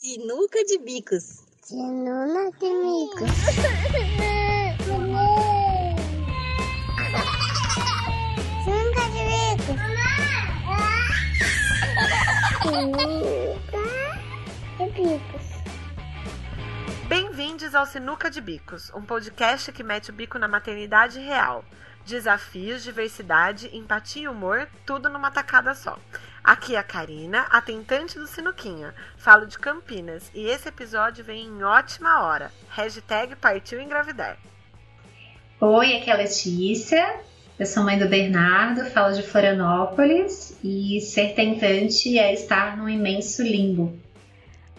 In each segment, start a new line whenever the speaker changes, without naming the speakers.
Sinuca de bicos.
Sinuca de bicos. Sinuca de bicos. Sinuca de bicos.
Bem-vindos ao Sinuca de Bicos, um podcast que mete o bico na maternidade real. Desafios, diversidade, empatia e humor, tudo numa tacada só. Aqui é a Karina, a tentante do Sinuquinha. Falo de Campinas e esse episódio vem em ótima hora. Hashtag partiu engravidar.
Oi, aqui é a Letícia. Eu sou mãe do Bernardo, falo de Florianópolis e ser tentante é estar num imenso limbo.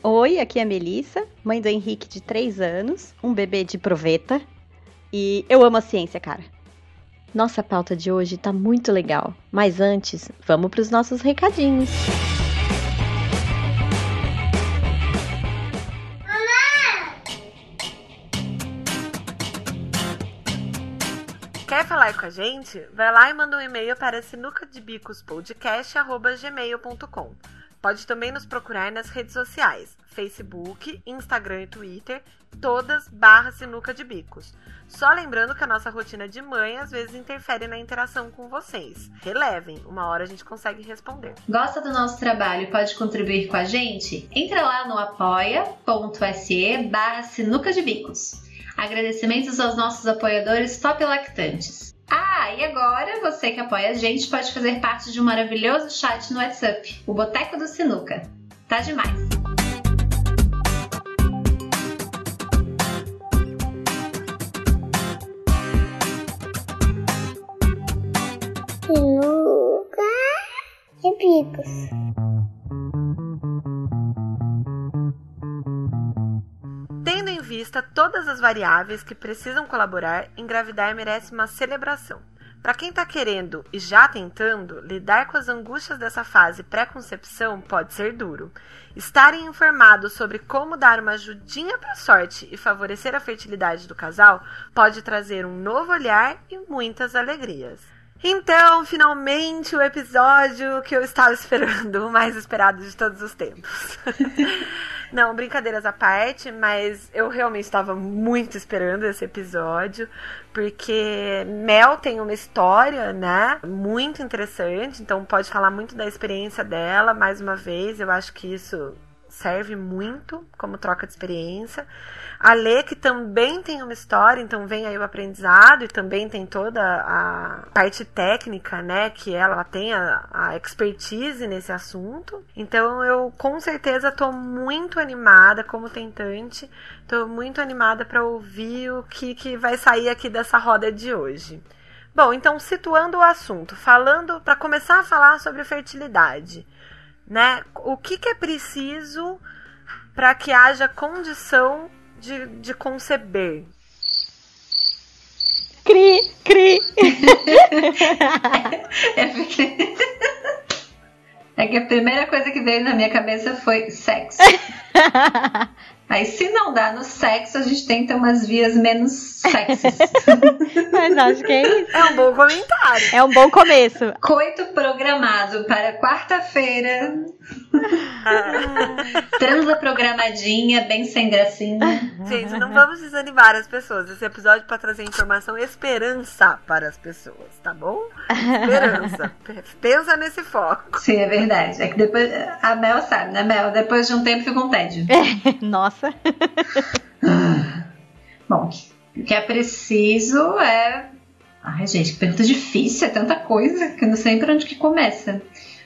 Oi, aqui é a Melissa, mãe do Henrique de 3 anos, um bebê de proveta. E eu amo a ciência, cara. Nossa pauta de hoje tá muito legal, mas antes, vamos para os nossos recadinhos.
Quer falar com a gente? Vai lá e manda um e-mail para sinucadebicospodcast.gmail.com Pode também nos procurar nas redes sociais, Facebook, Instagram e Twitter, todas barra sinuca de bicos. Só lembrando que a nossa rotina de mãe às vezes interfere na interação com vocês. Relevem, uma hora a gente consegue responder.
Gosta do nosso trabalho e pode contribuir com a gente? Entra lá no apoia.se barra sinuca de bicos. Agradecimentos aos nossos apoiadores top lactantes. Ah, e agora você que apoia a gente pode fazer parte de um maravilhoso chat no WhatsApp, o Boteco do Sinuca. Tá demais!
Tendo em vista todas as variáveis que precisam colaborar, engravidar merece uma celebração. Para quem está querendo e já tentando, lidar com as angústias dessa fase pré-concepção pode ser duro. Estarem informados sobre como dar uma ajudinha para a sorte e favorecer a fertilidade do casal pode trazer um novo olhar e muitas alegrias. Então, finalmente, o episódio que eu estava esperando, o mais esperado de todos os tempos. Não, brincadeiras à parte, mas eu realmente estava muito esperando esse episódio, porque Mel tem uma história, né, muito interessante, então pode falar muito da experiência dela, mais uma vez, eu acho que isso serve muito como troca de experiência. A Lê, que também tem uma história, então vem aí o aprendizado e também tem toda a parte técnica, né? Que ela tem a, a expertise nesse assunto. Então eu com certeza tô muito animada como tentante, tô muito animada para ouvir o que, que vai sair aqui dessa roda de hoje. Bom, então situando o assunto, falando para começar a falar sobre fertilidade, né? O que, que é preciso para que haja condição de, de conceber.
Cri, cri.
é, porque... é que a primeira coisa que veio na minha cabeça foi sexo. Aí, se não dá no sexo, a gente tenta umas vias menos sexys.
Mas acho que é isso.
É um bom comentário.
É um bom começo.
Coito programado para quarta-feira. Transa programadinha, bem sem gracinha.
Gente, não vamos desanimar as pessoas. Esse episódio é para trazer informação e esperança para as pessoas, tá bom? Esperança. Pensa nesse foco.
Sim, é verdade. É que depois. A Mel sabe, né, Mel? Depois de um tempo fica um tédio.
Nossa.
Bom, o que é preciso é. Ai, gente, que pergunta difícil, é tanta coisa que eu não sei para onde que começa.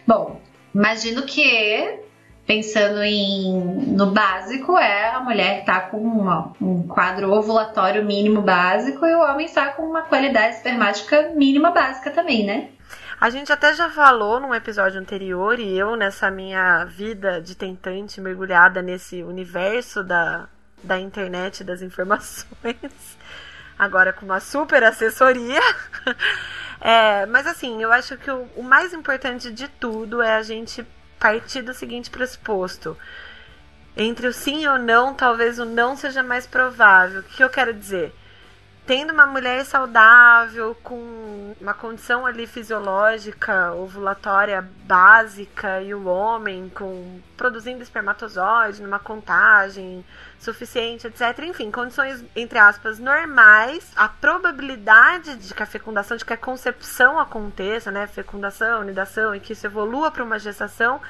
Bom, imagino que pensando em no básico é a mulher tá com uma, um quadro ovulatório mínimo básico e o homem está com uma qualidade espermática mínima básica também, né?
A gente até já falou num episódio anterior, e eu, nessa minha vida de tentante, mergulhada nesse universo da, da internet das informações, agora com uma super assessoria. É, mas assim, eu acho que o, o mais importante de tudo é a gente partir do seguinte pressuposto. Entre o sim e o não, talvez o não seja mais provável. O que eu quero dizer? Tendo uma mulher saudável, com uma condição ali fisiológica, ovulatória básica, e o homem com produzindo espermatozoide numa contagem suficiente, etc. Enfim, condições, entre aspas, normais, a probabilidade de que a fecundação, de que a concepção aconteça, né? Fecundação, nidação, e que isso evolua para uma gestação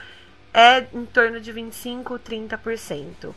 é em torno de 25, 30%.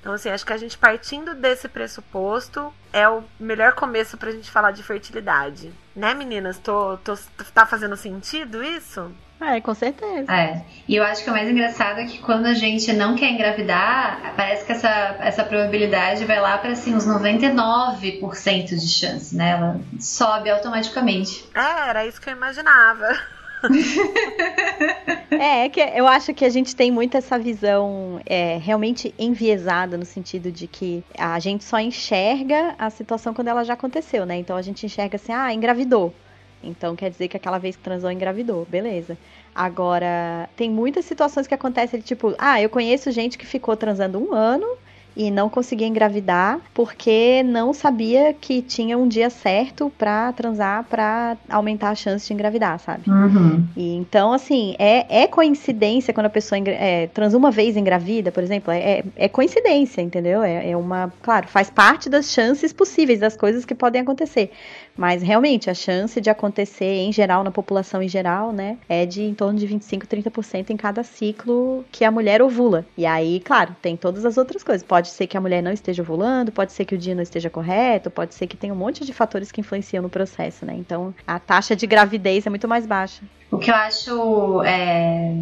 Então, assim, acho que a gente partindo desse pressuposto é o melhor começo pra gente falar de fertilidade. Né, meninas? Tô, tô, tá fazendo sentido isso?
É, com certeza.
É. E eu acho que o mais engraçado é que quando a gente não quer engravidar, parece que essa, essa probabilidade vai lá para assim, uns 99% de chance, né? Ela sobe automaticamente.
É, era isso que eu imaginava.
é, é que eu acho que a gente tem muito essa visão é, realmente enviesada no sentido de que a gente só enxerga a situação quando ela já aconteceu, né? Então a gente enxerga assim, ah, engravidou. Então quer dizer que aquela vez que transou engravidou, beleza. Agora, tem muitas situações que acontecem, tipo, ah, eu conheço gente que ficou transando um ano e não conseguia engravidar porque não sabia que tinha um dia certo para transar para aumentar a chance de engravidar, sabe?
Uhum.
E então, assim, é, é coincidência quando a pessoa é, transa uma vez engravida, por exemplo, é, é coincidência, entendeu? É, é uma, claro, faz parte das chances possíveis das coisas que podem acontecer. Mas realmente a chance de acontecer em geral na população em geral, né, é de em torno de 25, 30% em cada ciclo que a mulher ovula. E aí, claro, tem todas as outras coisas. Pode ser que a mulher não esteja ovulando, pode ser que o dia não esteja correto, pode ser que tenha um monte de fatores que influenciam no processo, né? Então, a taxa de gravidez é muito mais baixa.
O que eu acho é,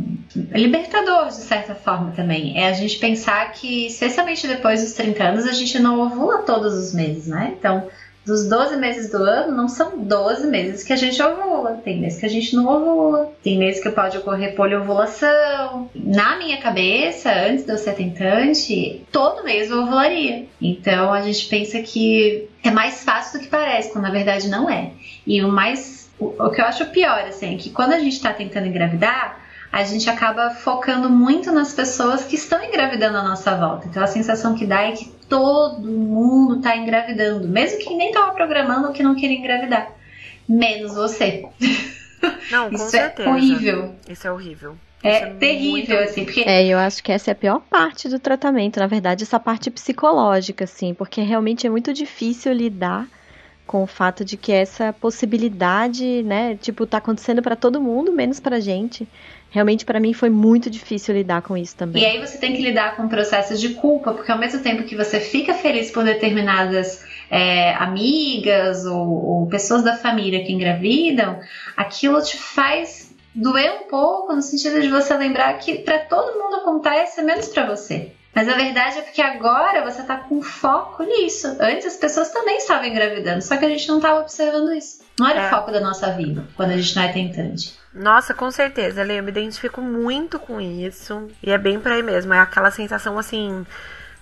libertador, de certa forma, também, é a gente pensar que, especialmente depois dos 30 anos, a gente não ovula todos os meses, né? Então, dos 12 meses do ano, não são 12 meses que a gente ovula. Tem meses que a gente não ovula. Tem meses que pode ocorrer poliovulação. Na minha cabeça, antes de eu ser tentante, todo mês eu ovularia. Então a gente pensa que é mais fácil do que parece, quando na verdade não é. E o mais. O, que eu acho pior, assim, é que quando a gente está tentando engravidar, a gente acaba focando muito nas pessoas que estão engravidando à nossa volta. Então a sensação que dá é que todo mundo está engravidando, mesmo quem nem estava programando ou que não queria engravidar, menos você.
Não, com
Isso
certeza.
é horrível.
Isso é horrível.
É,
Isso
terrível,
muito-
assim, porque
É, eu acho que essa é a pior parte do tratamento, na verdade, essa parte psicológica, assim, porque realmente é muito difícil lidar com o fato de que essa possibilidade, né, tipo, tá acontecendo pra todo mundo, menos pra gente. Realmente, pra mim, foi muito difícil lidar com isso também.
E aí você tem que lidar com processos de culpa, porque ao mesmo tempo que você fica feliz por determinadas é, amigas ou, ou pessoas da família que engravidam, aquilo te faz doer um pouco no sentido de você lembrar que para todo mundo acontece, menos para você. Mas a verdade é porque agora você tá com foco nisso. Antes as pessoas também estavam engravidando, só que a gente não estava observando isso. Não era
É.
o foco da nossa vida quando a gente não é tentante.
Nossa, com certeza, Lê, eu me identifico muito com isso. E é bem por aí mesmo. É aquela sensação assim.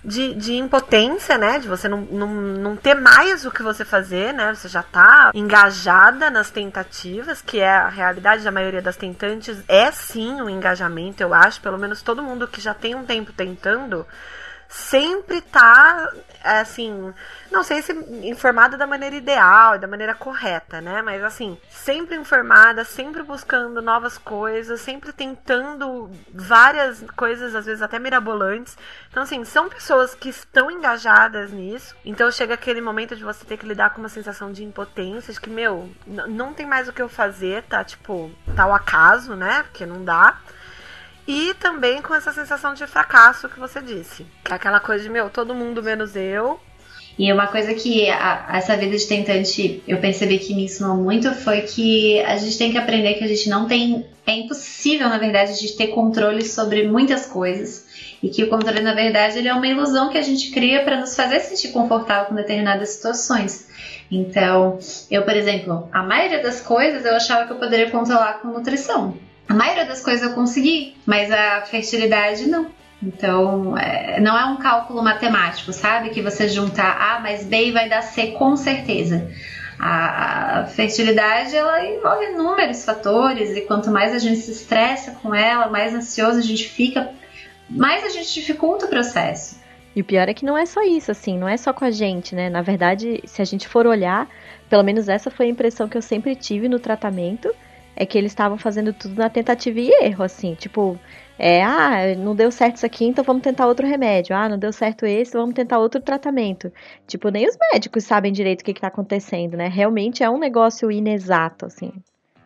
De, de impotência, né? De você não, não, não ter mais o que você fazer, né? Você já tá engajada nas tentativas, que é a realidade da maioria das tentantes. É sim o engajamento, eu acho. Pelo menos todo mundo que já tem um tempo tentando sempre tá, assim, não sei se informada da maneira ideal, da maneira correta, né? Mas assim, sempre informada, sempre buscando novas coisas, sempre tentando várias coisas, às vezes até mirabolantes. Então, assim, são pessoas que estão engajadas nisso. Então chega aquele momento de você ter que lidar com uma sensação de impotência, de que, meu, não tem mais o que eu fazer, tá? Tipo, tá o acaso, né? Porque não dá. E também com essa sensação de fracasso que você disse. Que aquela coisa de, meu, todo mundo menos eu.
E uma coisa que a- essa vida de tentante eu percebi que me ensinou muito foi que a gente tem que aprender que a gente não tem. É impossível, na verdade, a gente ter controle sobre muitas coisas. E que o controle, na verdade, ele é uma ilusão que a gente cria para nos fazer sentir confortável com determinadas situações. Então, eu, por exemplo, a maioria das coisas eu achava que eu poderia controlar com nutrição. A maioria das coisas eu consegui, mas a fertilidade não. Então, é, não é um cálculo matemático, sabe? Que você juntar A mais B e vai dar C com certeza. A, a fertilidade ela envolve inúmeros fatores e quanto mais a gente se estressa com ela, mais ansioso a gente fica, mais a gente dificulta o processo.
E o pior é que não é só isso, assim, não é só com a gente, né? Na verdade, se a gente for olhar, pelo menos essa foi a impressão que eu sempre tive no tratamento, é que eles estavam fazendo tudo na tentativa e erro, assim, tipo, é, ah, não deu certo isso aqui, então vamos tentar outro remédio. Ah, não deu certo esse, vamos tentar outro tratamento. Tipo, nem os médicos sabem direito o que, está acontecendo, né? Realmente é um negócio inexato, assim.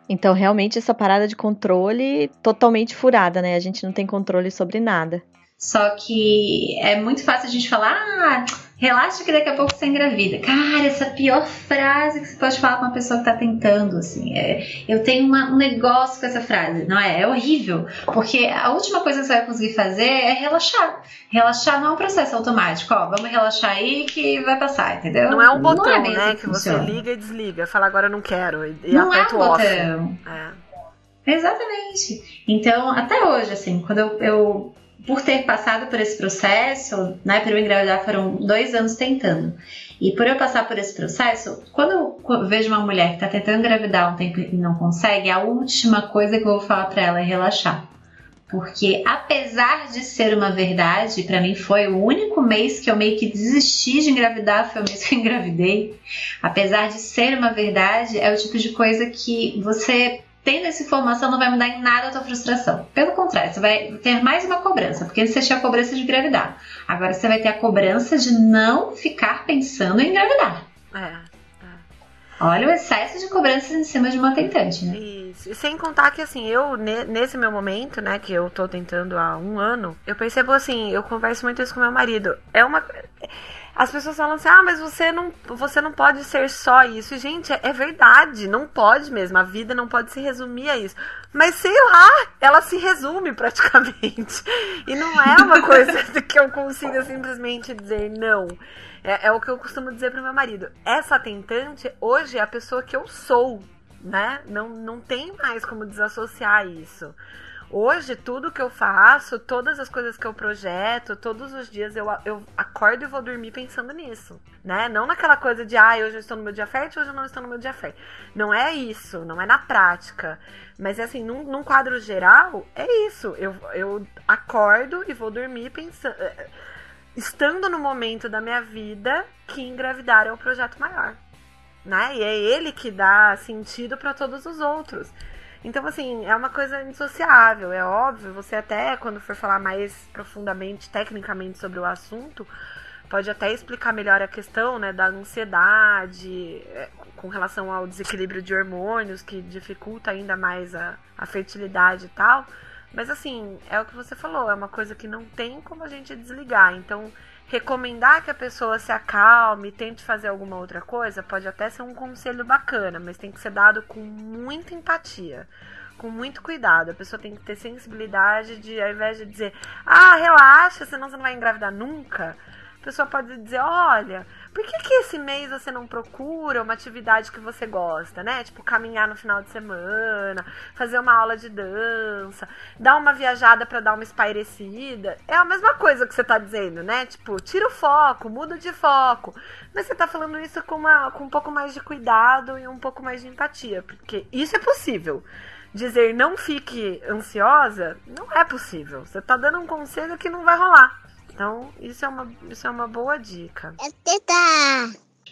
Então, realmente, essa parada de controle totalmente furada, né? A gente não tem controle sobre nada.
Só que é muito fácil a gente falar, ah, relaxa que daqui a pouco você engravida. Cara, essa é a pior frase que você pode falar pra uma pessoa que tá tentando, assim. É, eu tenho uma, um negócio com essa frase, não é? É horrível. Porque a última coisa que você vai conseguir fazer é relaxar. Relaxar não é um processo automático, ó, vamos relaxar aí que vai passar, entendeu?
Não é um botão,
é
né,
assim
que, você liga e desliga. Fala agora eu não quero. E
não é um
botão.
É. Exatamente. Então, até hoje, assim, quando eu, eu por ter passado por esse processo, né, para eu engravidar foram dois anos tentando. E por eu passar por esse processo, quando eu vejo uma mulher que está tentando engravidar um tempo e não consegue, a última coisa que eu vou falar para ela é relaxar. Porque apesar de ser uma verdade, para mim foi o único mês que eu meio que desisti de engravidar, foi o mês que eu engravidei. Apesar de ser uma verdade, é o tipo de coisa que você tendo essa informação não vai mudar em nada a tua frustração. Pelo contrário, você vai ter mais uma cobrança, porque você tinha a cobrança de engravidar. Agora você vai ter a cobrança de não ficar pensando em engravidar.
É. é.
Olha o excesso de cobranças em cima de uma tentante, né?
Isso. E sem contar que, assim, eu, nesse meu momento, né, que eu tô tentando há um ano, eu percebo, assim, eu converso muito isso com meu marido. É uma as pessoas falam assim: ah, mas você não, você não pode ser só isso. E, gente, é, é verdade, não pode mesmo. A vida não pode se resumir a isso. Mas sei lá, ela se resume praticamente. E não é uma coisa que eu consiga simplesmente dizer não. É, é o que eu costumo dizer pro meu marido. Essa tentante hoje é a pessoa que eu sou, né? Não, não tem mais como desassociar isso. Hoje, tudo que eu faço, todas as coisas que eu projeto, todos os dias eu, eu acordo e vou dormir pensando nisso, né? Não naquela coisa de, ah, hoje eu estou no meu dia fértil, hoje eu não estou no meu dia fértil. Não é isso, não é na prática. Mas, assim, num, num quadro geral, é isso. Eu, eu acordo e vou dormir pensando... Eh, estando no momento da minha vida que engravidar é o projeto maior, né? E é ele que dá sentido para todos os outros. Então, assim, é uma coisa indissociável, é óbvio. Você até, quando for falar mais profundamente, tecnicamente sobre o assunto, pode até explicar melhor a questão, né, da ansiedade é, com relação ao desequilíbrio de hormônios, que dificulta ainda mais a, a fertilidade e tal. Mas, assim, é o que você falou, é uma coisa que não tem como a gente desligar. Então, recomendar que a pessoa se acalme, tente fazer alguma outra coisa, pode até ser um conselho bacana, mas tem que ser dado com muita empatia, com muito cuidado. A pessoa tem que ter sensibilidade de, ao invés de dizer, ah, relaxa, senão você não vai engravidar nunca a pessoa pode dizer, olha, por que, que esse mês você não procura uma atividade que você gosta, né? Tipo, caminhar no final de semana, fazer uma aula de dança, dar uma viajada para dar uma espairecida. É a mesma coisa que você tá dizendo, né? Tipo, tira o foco, muda de foco. Mas você tá falando isso com, uma, com um pouco mais de cuidado e um pouco mais de empatia, porque isso é possível dizer não fique ansiosa, não é possível. Você tá dando um conselho que não vai rolar. Então, isso é uma, isso é uma boa dica.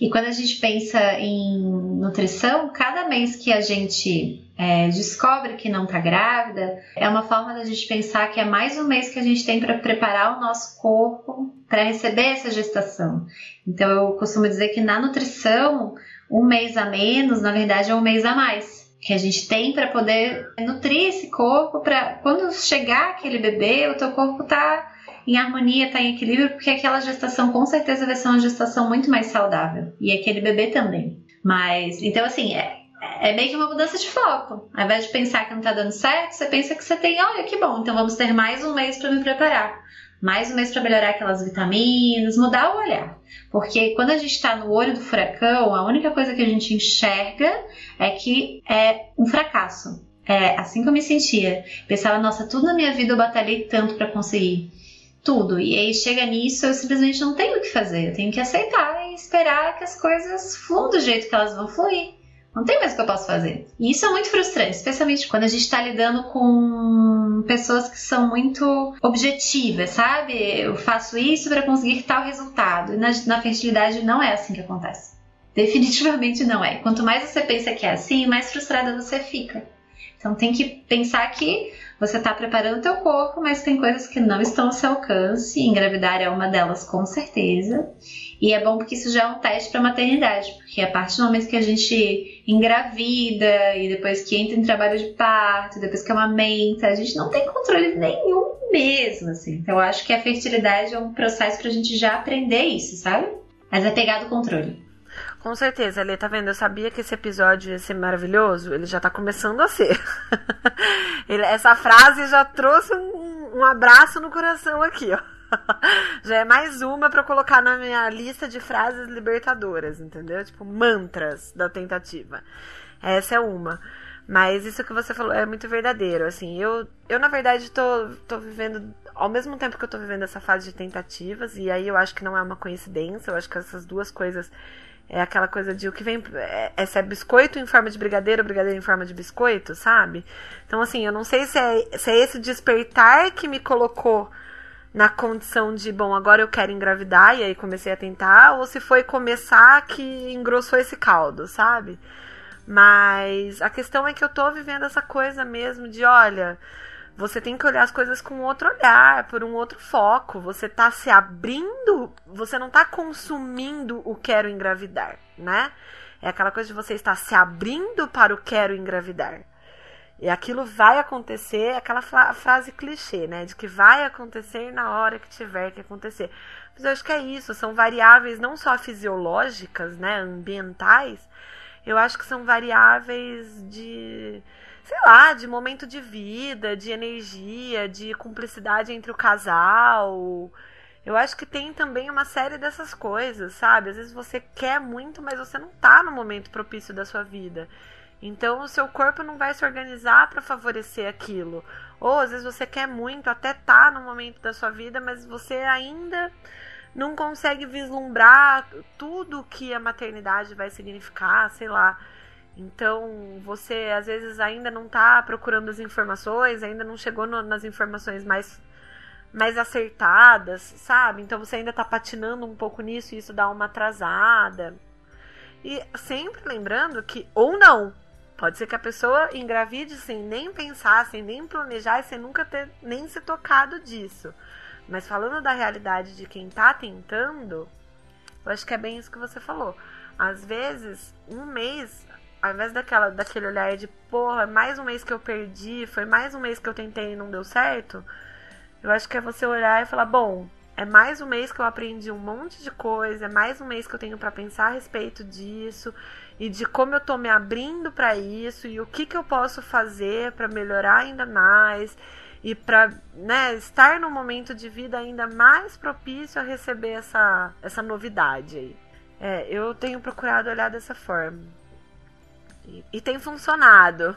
E quando a gente pensa em nutrição, cada mês que a gente é, descobre que não está grávida, é uma forma da gente pensar que é mais um mês que a gente tem para preparar o nosso corpo para receber essa gestação. Então eu costumo dizer que na nutrição, um mês a menos, na verdade, é um mês a mais. Que a gente tem para poder nutrir esse corpo, para quando chegar aquele bebê, o teu corpo tá em harmonia, está em equilíbrio, porque aquela gestação com certeza vai ser uma gestação muito mais saudável. E aquele bebê também. Mas, então assim, é, é meio que uma mudança de foco. Ao invés de pensar que não está dando certo, você pensa que você tem, olha que bom, então vamos ter mais um mês para me preparar. Mais um mês para melhorar aquelas vitaminas, mudar o olhar. Porque quando a gente está no olho do furacão, a única coisa que a gente enxerga é que é um fracasso. É assim que eu me sentia. Pensava, nossa, tudo na minha vida eu batalhei tanto para conseguir tudo. E aí chega nisso, eu simplesmente não tenho o que fazer. Eu tenho que aceitar e esperar que as coisas fluam do jeito que elas vão fluir. Não tem mais o que eu posso fazer. E isso é muito frustrante, especialmente quando a gente está lidando com pessoas que são muito objetivas, sabe? Eu faço isso para conseguir tal resultado. E na, na fertilidade não é assim que acontece. Definitivamente não é. Quanto mais você pensa que é assim, mais frustrada você fica. Então tem que pensar que você está preparando o teu corpo, mas tem coisas que não estão ao seu alcance. Engravidar é uma delas, com certeza. E é bom porque isso já é um teste para maternidade, porque a partir do momento que a gente engravida e depois que entra em trabalho de parto, depois que amamenta, a gente não tem controle nenhum mesmo, assim. Então eu acho que a fertilidade é um processo para a gente já aprender isso, sabe? Mas é pegar do controle.
Com certeza, Lê, tá vendo? Eu sabia que esse episódio ia ser maravilhoso. Ele já tá começando a ser. Ele, essa frase já trouxe um, um abraço no coração aqui, ó. Já é mais uma para colocar na minha lista de frases libertadoras, entendeu? Tipo, mantras da tentativa. Essa é uma. Mas isso que você falou é muito verdadeiro. Assim, eu, eu na verdade, tô, tô vivendo. Ao mesmo tempo que eu tô vivendo essa fase de tentativas, e aí eu acho que não é uma coincidência, eu acho que essas duas coisas é aquela coisa de o que vem. É, é, é biscoito em forma de brigadeiro, brigadeiro em forma de biscoito, sabe? Então, assim, eu não sei se é, se é esse despertar que me colocou na condição de, bom, agora eu quero engravidar e aí comecei a tentar, ou se foi começar que engrossou esse caldo, sabe? Mas a questão é que eu tô vivendo essa coisa mesmo de, olha, você tem que olhar as coisas com outro olhar, por um outro foco. Você tá se abrindo, você não tá consumindo o quero engravidar, né? É aquela coisa de você estar se abrindo para o quero engravidar. E aquilo vai acontecer, aquela frase clichê, né? De que vai acontecer na hora que tiver que acontecer. Mas eu acho que é isso, são variáveis não só fisiológicas, né? Ambientais. Eu acho que são variáveis de, sei lá, de momento de vida, de energia, de cumplicidade entre o casal. Eu acho que tem também uma série dessas coisas, sabe? Às vezes você quer muito, mas você não tá no momento propício da sua vida. Então o seu corpo não vai se organizar para favorecer aquilo. Ou às vezes você quer muito, até tá no momento da sua vida, mas você ainda não consegue vislumbrar tudo que a maternidade vai significar, sei lá. Então, você às vezes ainda não está procurando as informações, ainda não chegou no, nas informações mais mais acertadas, sabe? Então você ainda está patinando um pouco nisso e isso dá uma atrasada. E sempre lembrando que ou não, Pode ser que a pessoa engravide sem nem pensar, sem nem planejar sem nunca ter nem se tocado disso. Mas falando da realidade de quem tá tentando, eu acho que é bem isso que você falou. Às vezes, um mês, ao invés daquela, daquele olhar de porra, mais um mês que eu perdi, foi mais um mês que eu tentei e não deu certo, eu acho que é você olhar e falar, bom, é mais um mês que eu aprendi um monte de coisa, é mais um mês que eu tenho para pensar a respeito disso e de como eu tô me abrindo para isso e o que, que eu posso fazer para melhorar ainda mais e para né, estar num momento de vida ainda mais propício a receber essa, essa novidade aí. É, eu tenho procurado olhar dessa forma. E, tem funcionado.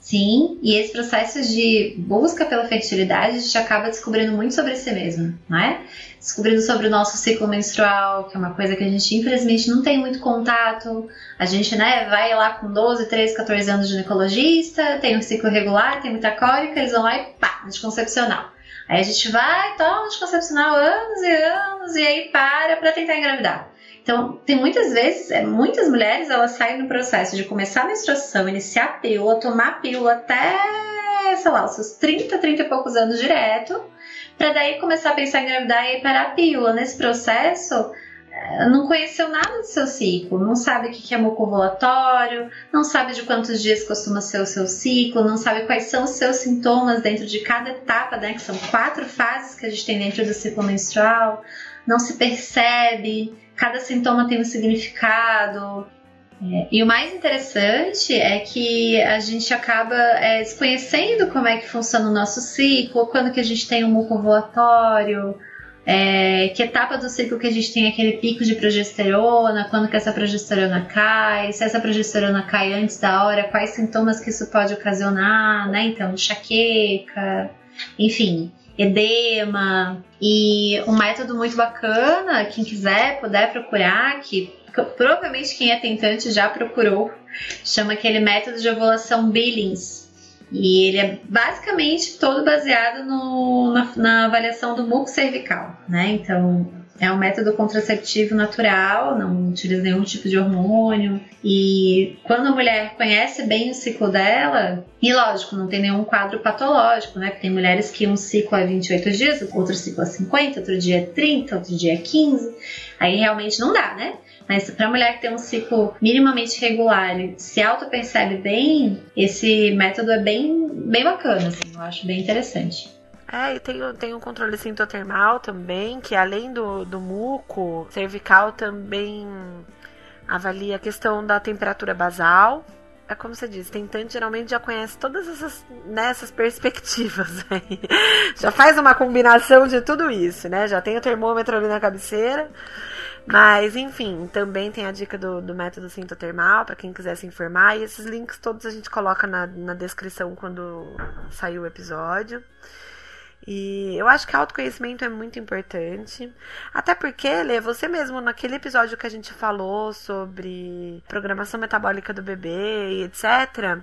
Sim, e esse processo de busca pela fertilidade, a gente acaba descobrindo muito sobre si mesmo, não é? Descobrindo sobre o nosso ciclo menstrual, que é uma coisa que a gente infelizmente não tem muito contato. A gente, né, vai lá com 12, 13, 14 anos de ginecologista, tem um ciclo regular, tem muita cólica, eles vão lá e pá, anticoncepcional. Aí a gente vai, toma anticoncepcional anos e anos, e aí para pra tentar engravidar. Então, tem muitas vezes, é, muitas mulheres, elas saem no processo de começar a menstruação, iniciar a pílula, tomar a pílula até, sei lá, os seus 30, 30 e poucos anos direto, para daí começar a pensar em engravidar e parar a pílula. Nesse processo, é, não conheceu nada do seu ciclo, não sabe o que é mucovulatório, não sabe de quantos dias costuma ser o seu ciclo, não sabe quais são os seus sintomas dentro de cada etapa, né? Que são quatro fases que a gente tem dentro do ciclo menstrual, não se percebe, cada sintoma tem um significado. É, e o mais interessante é que a gente acaba é, desconhecendo como é que funciona o nosso ciclo, quando que a gente tem um muco ovulatório, é, que etapa do ciclo que a gente tem aquele pico de progesterona, quando que essa progesterona cai, se essa progesterona cai antes da hora, quais sintomas que isso pode ocasionar, né? Então, enxaqueca, enfim. Edema. E um método muito bacana, quem quiser puder procurar, que provavelmente quem é tentante já procurou, chama aquele método de ovulação Billings. E ele é basicamente todo baseado no, na, na avaliação do muco cervical, né? Então, é um método contraceptivo natural, não utiliza nenhum tipo de hormônio. E quando a mulher conhece bem o ciclo dela, e lógico, não tem nenhum quadro patológico, né? Tem mulheres que um ciclo é 28 dias, outro ciclo é 50, outro dia é 30, outro dia é 15. Aí realmente não dá, né? Mas para mulher que tem um ciclo minimamente regular e se auto-percebe bem, esse método é bem, bem bacana, assim, eu acho bem interessante.
É, e tem, tem um controle sintotermal também, que além do, do muco cervical também avalia a questão da temperatura basal. É como você diz, tentante geralmente já conhece todas essas, nessas né, perspectivas aí. Já faz uma combinação de tudo isso, né? Já tem o termômetro ali na cabeceira. Mas, enfim, também tem a dica do, do método sintotermal para quem quiser se informar. E esses links todos a gente coloca na, na descrição quando sair o episódio. E eu acho que autoconhecimento é muito importante. Até porque, Lê, você mesmo, naquele episódio que a gente falou sobre programação metabólica do bebê e etc.,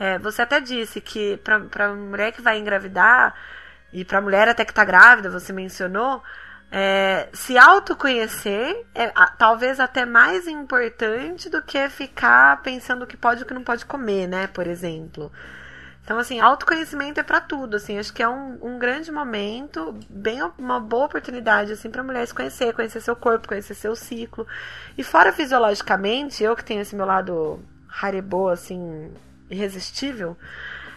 é, você até disse que para mulher que vai engravidar, e para mulher até que está grávida, você mencionou, é, se autoconhecer é a, talvez até mais importante do que ficar pensando o que pode e o que não pode comer, né? Por exemplo. Então, assim, autoconhecimento é para tudo, assim, acho que é um, um grande momento, bem uma boa oportunidade, assim, pra mulher se conhecer, conhecer seu corpo, conhecer seu ciclo. E fora fisiologicamente, eu que tenho esse meu lado haribô, assim, irresistível,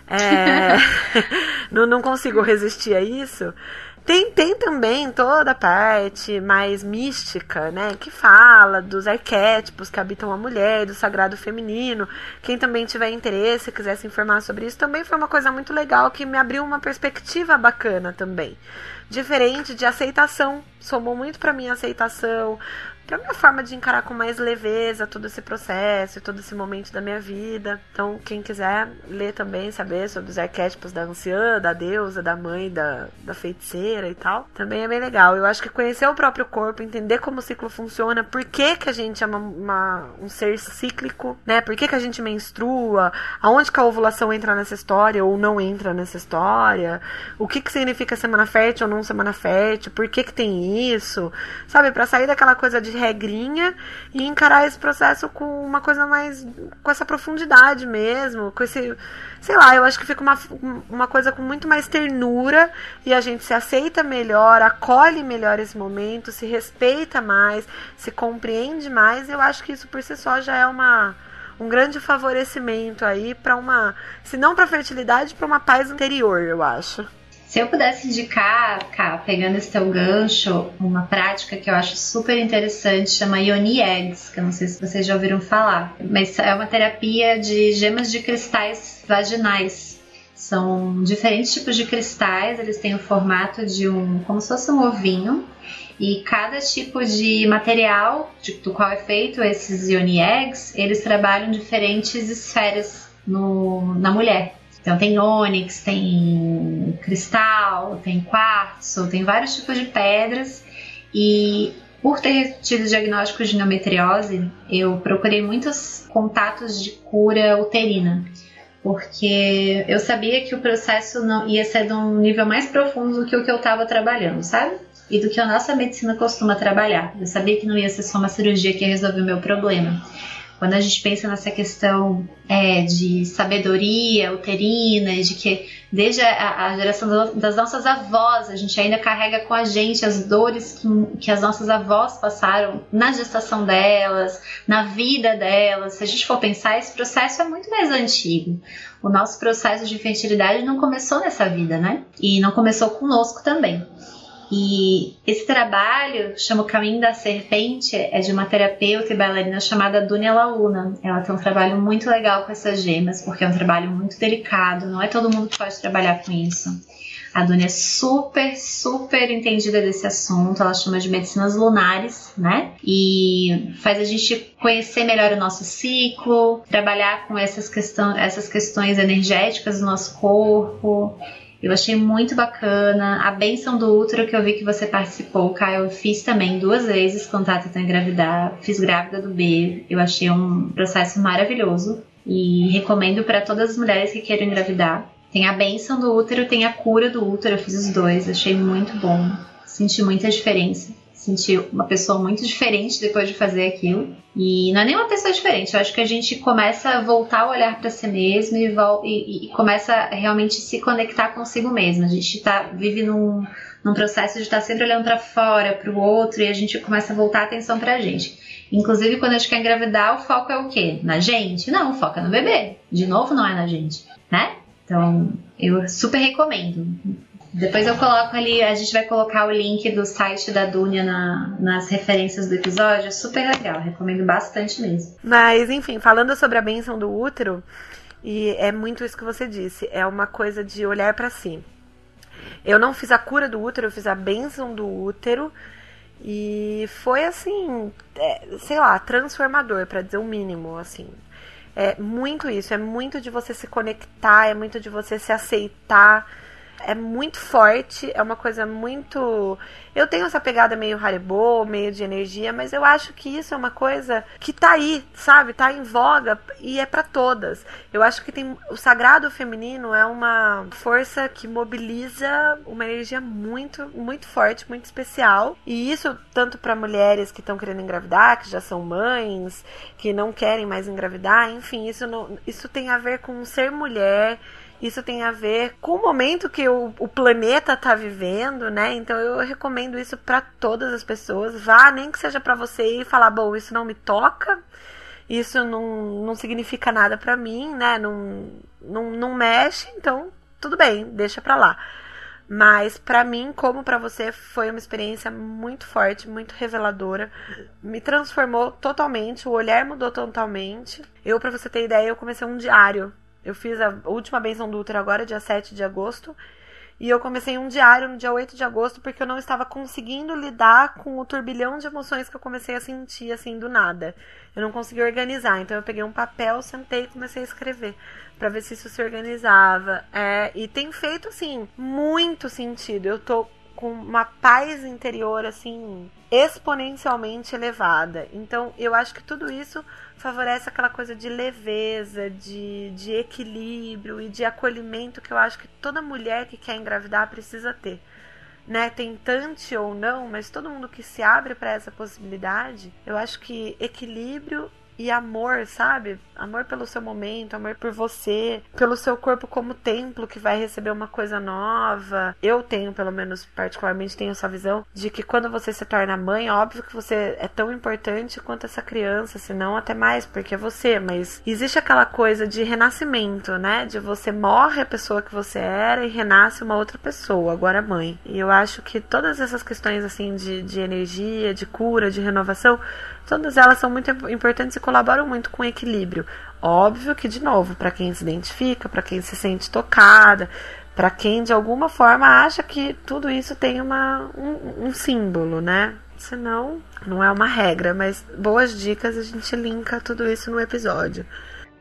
é, não, não consigo resistir a isso. Tem, tem também toda a parte mais mística, né? Que fala dos arquétipos que habitam a mulher, do sagrado feminino. Quem também tiver interesse, quiser se informar sobre isso, também foi uma coisa muito legal que me abriu uma perspectiva bacana também. Diferente de aceitação. Somou muito para mim a aceitação, para minha forma de encarar com mais leveza todo esse processo, todo esse momento da minha vida. Então, quem quiser ler também, saber sobre os arquétipos da anciã, da deusa, da mãe, da, da feiticeira e tal, também é bem legal. Eu acho que conhecer o próprio corpo, entender como o ciclo funciona, por que, que a gente é uma, uma, um ser cíclico, né? Por que, que a gente menstrua, aonde que a ovulação entra nessa história ou não entra nessa história, o que, que significa semana fértil ou não semana fértil, por que, que tem isso, sabe? Para sair daquela coisa de regrinha e encarar esse processo com uma coisa mais. com essa profundidade mesmo, com esse. Sei lá, eu acho que fica uma, uma coisa com muito mais ternura e a gente se aceita melhor, acolhe melhor esse momento, se respeita mais, se compreende mais. Eu acho que isso por si só já é uma um grande favorecimento aí para uma, se não para fertilidade, para uma paz interior, eu acho.
Se eu pudesse indicar, cá, pegando esse teu gancho, uma prática que eu acho super interessante, chama Yoni Eggs, que eu não sei se vocês já ouviram falar, mas é uma terapia de gemas de cristais vaginais. São diferentes tipos de cristais, eles têm o formato de um, como se fosse um ovinho, e cada tipo de material de, do qual é feito esses Yoni Eggs, eles trabalham diferentes esferas no, na mulher. Então tem ônix, tem cristal, tem quartzo, tem vários tipos de pedras e por ter tido diagnóstico de endometriose, eu procurei muitos contatos de cura uterina, porque eu sabia que o processo não ia ser de um nível mais profundo do que o que eu estava trabalhando, sabe? E do que a nossa medicina costuma trabalhar. Eu sabia que não ia ser só uma cirurgia que ia resolver o meu problema. Quando a gente pensa nessa questão é, de sabedoria uterina, de que desde a, a, geração das nossas avós, a gente ainda carrega com a gente as dores que, que as nossas avós passaram na gestação delas, na vida delas. Se a gente for pensar, esse processo é muito mais antigo. O nosso processo de fertilidade não começou nessa vida, né? E não começou conosco também. E esse trabalho, chama O Caminho da Serpente, é de uma terapeuta e bailarina chamada Dunia Laluna. Ela tem um trabalho muito legal com essas gemas, porque é um trabalho muito delicado, não é todo mundo que pode trabalhar com isso. A Dunia é super, super entendida desse assunto, ela chama de medicinas lunares, né? E faz a gente conhecer melhor o nosso ciclo, trabalhar com essas, questão, essas questões energéticas do nosso corpo Eu achei muito bacana. A benção do útero que eu vi que você participou, Caio, eu fiz também duas vezes tava tentando engravidar. Fiz grávida do B. Eu achei um processo maravilhoso e recomendo para todas as mulheres que queiram engravidar. Tem a benção do útero, tem a cura do útero. Eu fiz os dois, achei muito bom. Senti muita diferença senti uma pessoa muito diferente depois de fazer aquilo. E não é nem uma pessoa diferente, eu acho que a gente começa a voltar a olhar para si mesmo e, e, e, começa a realmente se conectar consigo mesmo. A gente tá, vive num, num processo de estar tá sempre olhando para fora, para o outro, e a gente começa a voltar a atenção para a gente. Inclusive, quando a gente quer engravidar, o foco é o quê? Na gente? Não, o foco é no bebê. De novo, não é na gente, né? Então, eu super recomendo. Depois eu coloco ali, a gente vai colocar o link do site da Dunia na, nas referências do episódio. É super legal, recomendo bastante mesmo.
Mas, enfim, falando sobre a benção do útero, e é muito isso que você disse, é uma coisa de olhar para si. Eu não fiz a cura do útero, eu fiz a benção do útero. E foi assim, é, sei lá, transformador, para dizer o mínimo, assim. É muito isso, é muito de você se conectar, é muito de você se aceitar é muito forte, é uma coisa muito. Eu tenho essa pegada meio Haribo, meio de energia, mas eu acho que isso é uma coisa que tá aí, sabe? Tá em voga e é para todas. Eu acho que tem o sagrado feminino é uma força que mobiliza uma energia muito, muito forte, muito especial. E isso tanto para mulheres que estão querendo engravidar, que já são mães, que não querem mais engravidar, enfim, isso não, isso tem a ver com ser mulher isso tem a ver com o momento que o, o planeta está vivendo, né? Então eu recomendo isso para todas as pessoas. Vá, nem que seja para você e falar, bom, isso não me toca, isso não, não significa nada para mim, né? Não, não, não mexe, então tudo bem, deixa pra lá. Mas para mim, como para você, foi uma experiência muito forte, muito reveladora. Me transformou totalmente, o olhar mudou totalmente. Eu, para você ter ideia, eu comecei um diário eu fiz a última benção do útero agora, dia 7 de agosto. E eu comecei um diário no dia 8 de agosto porque eu não estava conseguindo lidar com o turbilhão de emoções que eu comecei a sentir assim do nada. Eu não consegui organizar. Então eu peguei um papel, sentei e comecei a escrever para ver se isso se organizava. É, e tem feito assim muito sentido. Eu tô com uma paz interior assim exponencialmente elevada. Então, eu acho que tudo isso favorece aquela coisa de leveza, de, de equilíbrio e de acolhimento que eu acho que toda mulher que quer engravidar precisa ter. Né, tentante ou não, mas todo mundo que se abre para essa possibilidade, eu acho que equilíbrio e amor, sabe? Amor pelo seu momento, amor por você, pelo seu corpo como templo que vai receber uma coisa nova. Eu tenho, pelo menos particularmente, tenho essa visão de que quando você se torna mãe, óbvio que você é tão importante quanto essa criança, se não até mais, porque é você, mas existe aquela coisa de renascimento, né? De você morre a pessoa que você era e renasce uma outra pessoa, agora mãe. E eu acho que todas essas questões assim de, de energia, de cura, de renovação, todas elas são muito importantes e colaboram muito com o equilíbrio. Óbvio que, de novo, para quem se identifica, para quem se sente tocada, para quem de alguma forma acha que tudo isso tem uma, um, um símbolo, né? Senão, não é uma regra, mas boas dicas a gente linka tudo isso no episódio.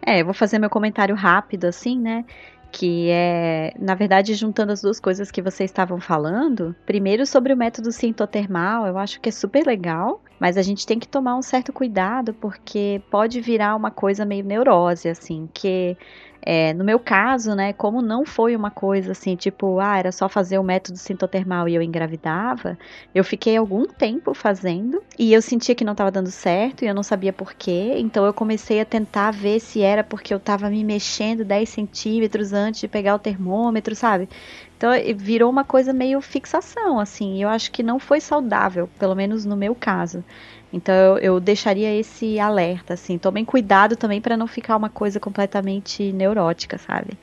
É, eu vou fazer meu comentário rápido, assim, né? Que é, na verdade, juntando as duas coisas que vocês estavam falando. Primeiro, sobre o método sintotermal, eu acho que é super legal, mas a gente tem que tomar um certo cuidado porque pode virar uma coisa meio neurose, assim, que é, no meu caso, né, como não foi uma coisa assim, tipo, ah, era só fazer o método sintotermal e eu engravidava, eu fiquei algum tempo fazendo e eu sentia que não estava dando certo e eu não sabia porquê, então eu comecei a tentar ver se era porque eu estava me mexendo 10 centímetros antes de pegar o termômetro, sabe? Então virou uma coisa meio fixação, assim, eu acho que não foi saudável, pelo menos no meu caso. Então eu, eu deixaria esse alerta, assim, tomem cuidado também para não ficar uma coisa completamente neurótica, sabe?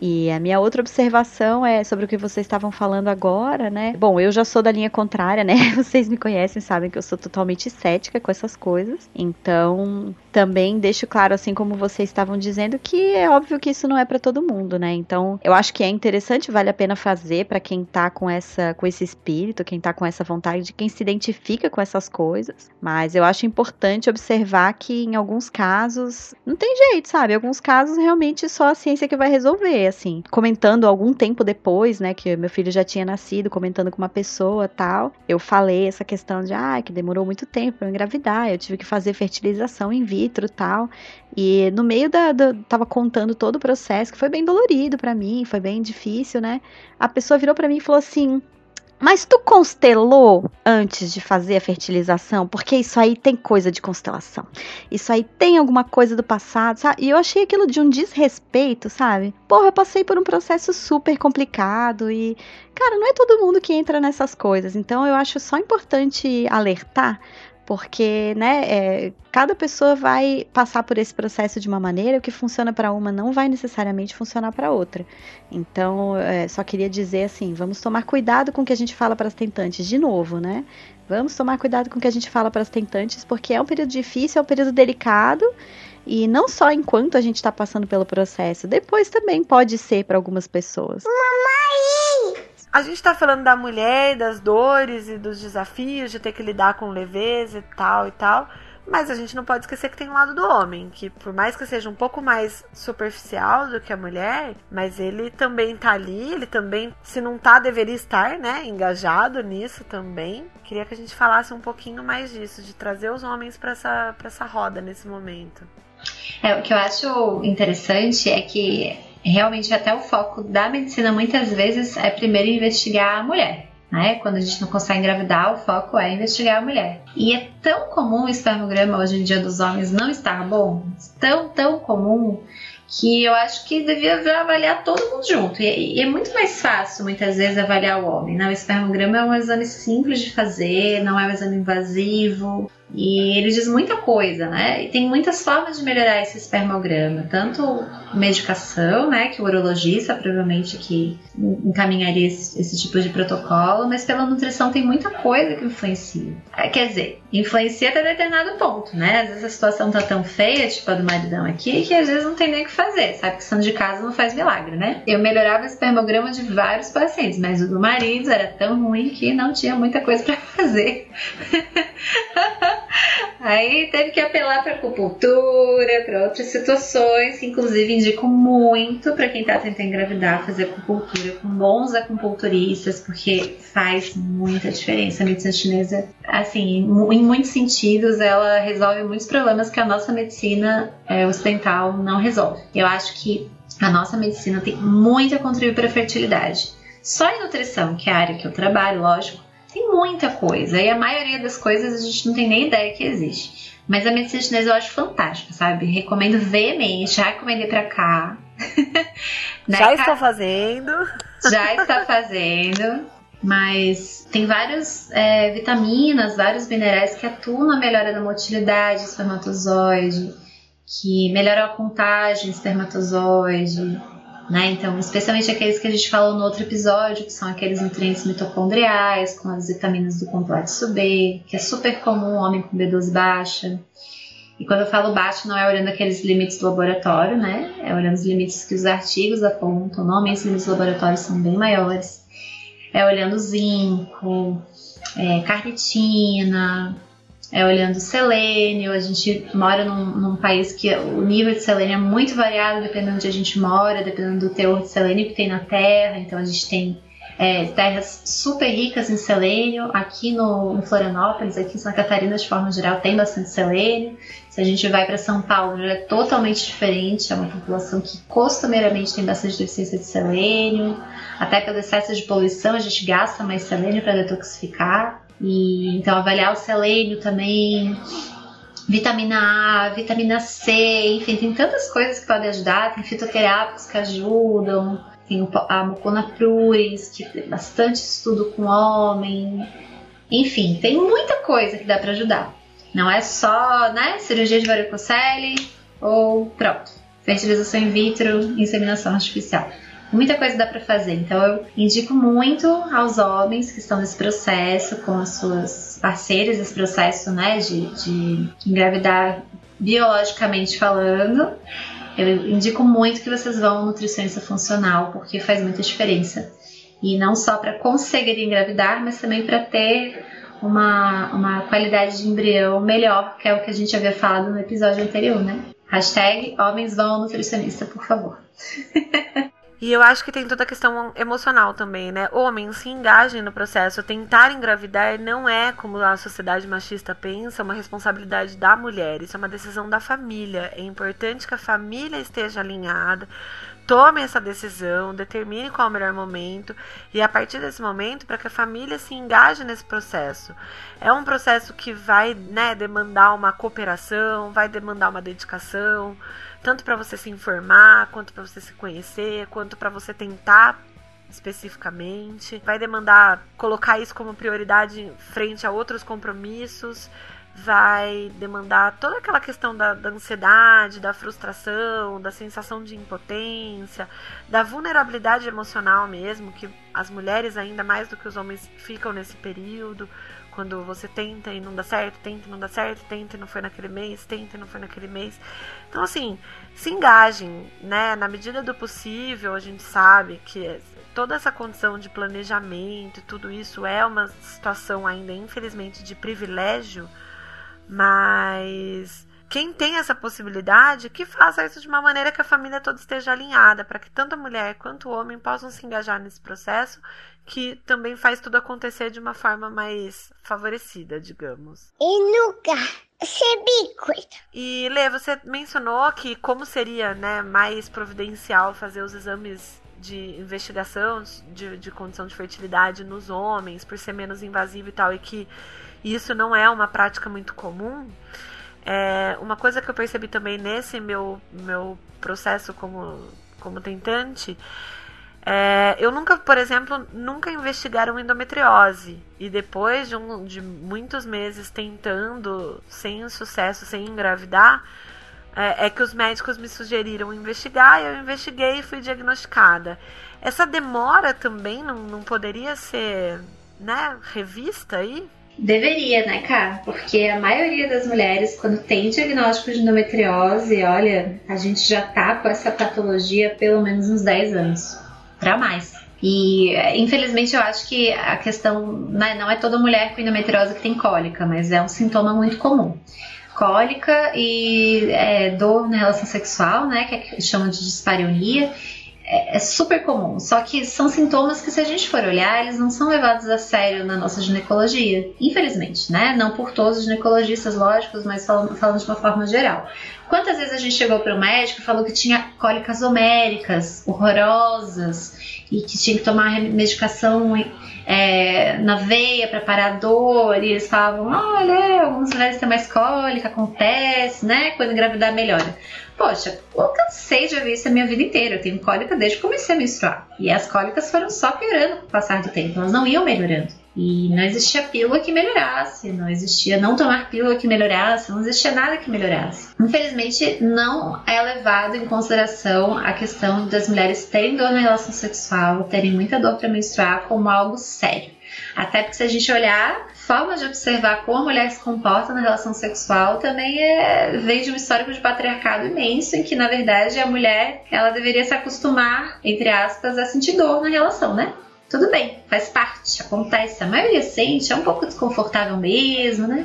E a minha outra observação é sobre o que vocês estavam falando agora, né? Bom, eu já sou da linha contrária, né? Vocês me conhecem, sabem que eu sou totalmente cética com essas coisas. Então, também deixo claro, assim como vocês estavam dizendo, que é óbvio que isso não é para todo mundo, né? Então, eu acho que é interessante, vale a pena fazer para quem tá com essa com esse espírito, quem tá com essa vontade, quem se identifica com essas coisas. Mas eu acho importante observar que em alguns casos não tem jeito, sabe? Em alguns casos realmente só a ciência que vai resolver, assim. Comentando algum tempo depois, né, que meu filho já tinha nascido, comentando com uma pessoa, tal, eu falei essa questão de ah, que demorou muito tempo para engravidar, eu tive que fazer fertilização in vitro, tal. E no meio da, da tava contando todo o processo, que foi bem dolorido para mim, foi bem difícil, né? A pessoa virou para mim e falou assim: mas tu constelou antes de fazer a fertilização? Porque isso aí tem coisa de constelação. Isso aí tem alguma coisa do passado, sabe? E eu achei aquilo de um desrespeito, sabe? Porra, eu passei por um processo super complicado e, cara, não é todo mundo que entra nessas coisas. Então eu acho só importante alertar porque né, é, cada pessoa vai passar por esse processo de uma maneira, o que funciona para uma não vai necessariamente funcionar para outra. Então, é, só queria dizer assim, vamos tomar cuidado com o que a gente fala para as tentantes, de novo, né? Vamos tomar cuidado com o que a gente fala para as tentantes, porque é um período difícil, é um período delicado, e não só enquanto a gente está passando pelo processo, depois também pode ser para algumas pessoas.
Mamãe! A gente está falando da mulher, das dores e dos desafios de ter que lidar com leveza e tal e tal. Mas a gente não pode esquecer que tem o lado do homem, que por mais que seja um pouco mais superficial do que a mulher, mas ele também tá ali, ele também, se não tá, deveria estar, né, engajado nisso também. Queria que a gente falasse um pouquinho mais disso, de trazer os homens para essa, essa roda nesse momento.
É, o que eu acho interessante é que realmente até o foco da medicina muitas vezes é primeiro investigar a mulher. Né? Quando a gente não consegue engravidar, o foco é investigar a mulher. E é tão comum o espermograma hoje em dia dos homens não estar bom, tão, tão comum, que eu acho que devia avaliar todo mundo junto. E, é muito mais fácil, muitas vezes, avaliar o homem. Né? O espermograma é um exame simples de fazer, não é um exame invasivo. E ele diz muita coisa, né? E tem muitas formas de melhorar esse espermograma, tanto medicação, né, que o urologista provavelmente que encaminharia esse, esse, tipo de protocolo, mas pela nutrição tem muita coisa que influencia. É, quer dizer, influencia até determinado ponto, né? Às vezes a situação tá tão feia, tipo a do maridão aqui, que às vezes não tem nem o que fazer, sabe? Que estando de casa não faz milagre, né? Eu melhorava o espermograma de vários pacientes, mas o do marido era tão ruim que não tinha muita coisa para fazer. Aí teve que apelar para acupuntura, para outras situações, inclusive indico muito para quem está tentando engravidar fazer acupuntura com bons acupunturistas, porque faz muita diferença. A medicina chinesa, assim, em muitos sentidos, ela resolve muitos problemas que a nossa medicina é, ocidental não resolve. Eu acho que a nossa medicina tem muito a contribuir para a fertilidade. Só em nutrição, que é a área que eu trabalho, lógico, tem muita coisa. E a maioria das coisas a gente não tem nem ideia que existe. Mas a medicina chinesa eu acho fantástica, sabe? Recomendo veemente, já recomendei pra cá.
né? Já está fazendo.
Já está fazendo. Mas tem várias é, vitaminas, vários minerais que atuam na melhora da motilidade espermatozoide, que melhoram a contagem espermatozoide, né? Então, especialmente aqueles que a gente falou no outro episódio, que são aqueles nutrientes mitocondriais, com as vitaminas do complexo B, que é super comum homem com B12 baixa. E quando eu falo baixo, não é olhando aqueles limites do laboratório, né? É olhando os limites que os artigos apontam. Normalmente, os limites do laboratório são bem maiores. É olhando zinco, é, carnitina, é, olhando selênio. A gente mora num, num, país que o nível de selênio é muito variado dependendo de onde a gente mora, dependendo do teor de selênio que tem na terra. Então a gente tem é, terras super ricas em selênio. Aqui no, em Florianópolis, aqui em Santa Catarina, de forma geral, tem bastante selênio. Se a gente vai para São Paulo, já é totalmente diferente. É uma população que costumeiramente tem bastante deficiência de selênio. Até pelo excesso de poluição, a gente gasta mais selênio para detoxificar. E então avaliar o selênio também, vitamina A, vitamina C, enfim, tem tantas coisas que podem ajudar, tem fitoterápicos que ajudam, tem a mucona pruris, que tem bastante estudo com homem. Enfim, tem muita coisa que dá para ajudar. Não é só, né, cirurgia de varicocele ou pronto, fertilização in vitro, inseminação artificial muita coisa dá para fazer. Então eu indico muito aos homens que estão nesse processo com as suas parceiras, esse processo né, de, de engravidar biologicamente falando, eu indico muito que vocês vão ao nutricionista funcional, porque faz muita diferença. E não só para conseguir engravidar, mas também para ter uma, uma qualidade de embrião melhor, que é o que a gente havia falado no episódio anterior, né? Hashtag homens vão ao nutricionista, por favor.
E eu acho que tem toda a questão emocional também, né? Homens se engajem no processo. Tentar engravidar não é, como a sociedade machista pensa, uma responsabilidade da mulher. Isso é uma decisão da família. É importante que a família esteja alinhada, tome essa decisão, determine qual é o melhor momento e a partir desse momento para que a família se engaje nesse processo. É um processo que vai, né, demandar uma cooperação, vai demandar uma dedicação tanto para você se informar, quanto para você se conhecer, quanto para você tentar especificamente. Vai demandar colocar isso como prioridade frente a outros compromissos. Vai demandar toda aquela questão da, da ansiedade, da frustração, da sensação de impotência, da vulnerabilidade emocional mesmo, que as mulheres, ainda mais do que os homens, ficam nesse período quando você tenta e não dá certo, tenta e não dá certo, tenta e não foi naquele mês, tenta e não foi naquele mês. Então, assim, se engajem, né? Na medida do possível, a gente sabe que toda essa condição de planejamento e tudo isso é uma situação ainda, infelizmente, de privilégio, mas quem tem essa possibilidade, que faça isso de uma maneira que a família toda esteja alinhada, para que tanto a mulher quanto o homem possam se engajar nesse processo, que também faz tudo acontecer de uma forma mais favorecida, digamos.
E nunca ser bico.
E Lê, você mencionou que como seria né, mais providencial fazer os exames de investigação de, de condição de fertilidade nos homens, por ser menos invasivo e tal, e que isso não é uma prática muito comum. É, uma coisa que eu percebi também nesse meu, meu processo como, como tentante é, eu nunca, por exemplo, nunca investigaram endometriose. E depois de, um, de muitos meses tentando, sem sucesso, sem engravidar, é, é, que os médicos me sugeriram investigar eu investiguei e fui diagnosticada. Essa demora também não, não poderia ser né, revista aí?
Deveria, né, cara? Porque a maioria das mulheres, quando tem diagnóstico de endometriose, olha, a gente já tá com essa patologia há pelo menos uns 10 anos para mais. E infelizmente eu acho que a questão né, não é toda mulher com endometriose que tem cólica, mas é um sintoma muito comum. Cólica e é, dor na relação sexual, né, que, é, que chamam de dispareunia, é, é, super comum. Só que são sintomas que, se a gente for olhar, eles não são levados a sério na nossa ginecologia. Infelizmente, né? Não por todos os ginecologistas, lógicos, mas falando, falando de uma forma geral. Quantas vezes a gente chegou para o médico e falou que tinha cólicas homéricas, horrorosas, e que tinha que tomar medicação é, na veia para parar a dor, e eles falavam: olha, algumas mulheres têm mais cólica, acontece, né? Quando engravidar melhora. Poxa, eu cansei de ver isso a minha vida inteira. Eu tenho cólica desde que comecei a menstruar. E as cólicas foram só piorando com o passar do tempo, elas não iam melhorando. E não existia pílula que melhorasse, não existia não tomar pílula que melhorasse, não existia nada que melhorasse. Infelizmente, não é levado em consideração a questão das mulheres terem dor na relação sexual, terem muita dor para menstruar como algo sério. Até porque se a gente olhar forma de observar como a mulher se comporta na relação sexual também é, vem de um histórico de patriarcado imenso, em que, na verdade, a mulher ela deveria se acostumar, entre aspas, a sentir dor na relação, né? Tudo bem, faz parte, acontece. A maioria sente, é um pouco desconfortável mesmo, né?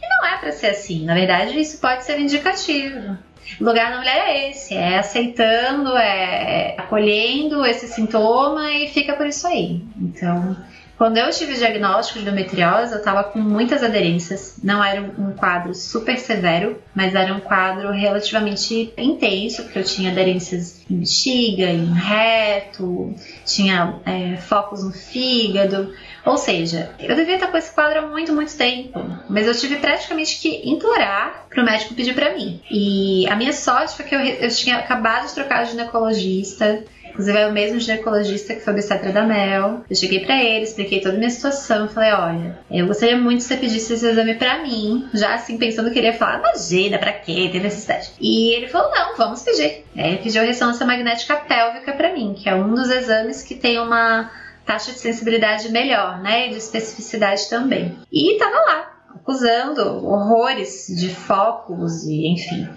E não é para ser assim. Na verdade, isso pode ser indicativo. O lugar da mulher é esse, é aceitando, é acolhendo esse sintoma e fica por isso aí. Então, quando eu tive o diagnóstico de endometriose, eu estava com muitas aderências. Não era um quadro super severo, mas era um quadro relativamente intenso, porque eu tinha aderências em bexiga, em reto, tinha é, focos no fígado. Ou seja, eu devia estar com esse quadro há muito, muito tempo, mas eu tive praticamente que implorar para o médico pedir para mim. E a minha sorte foi que eu, eu tinha acabado de trocar de ginecologista. Inclusive, é o mesmo ginecologista que foi obstetra da Mel. Eu cheguei para ele, expliquei toda a minha situação. Falei: olha, eu gostaria muito que você pedisse esse exame para mim. Já assim, pensando que ele ia falar: imagina, pra quê? Tem necessidade. E ele falou: não, vamos pedir. Aí ele pediu ressonância magnética pélvica para mim, que é um dos exames que tem uma taxa de sensibilidade melhor, né? E de especificidade também. E tava lá acusando horrores de focos e enfim.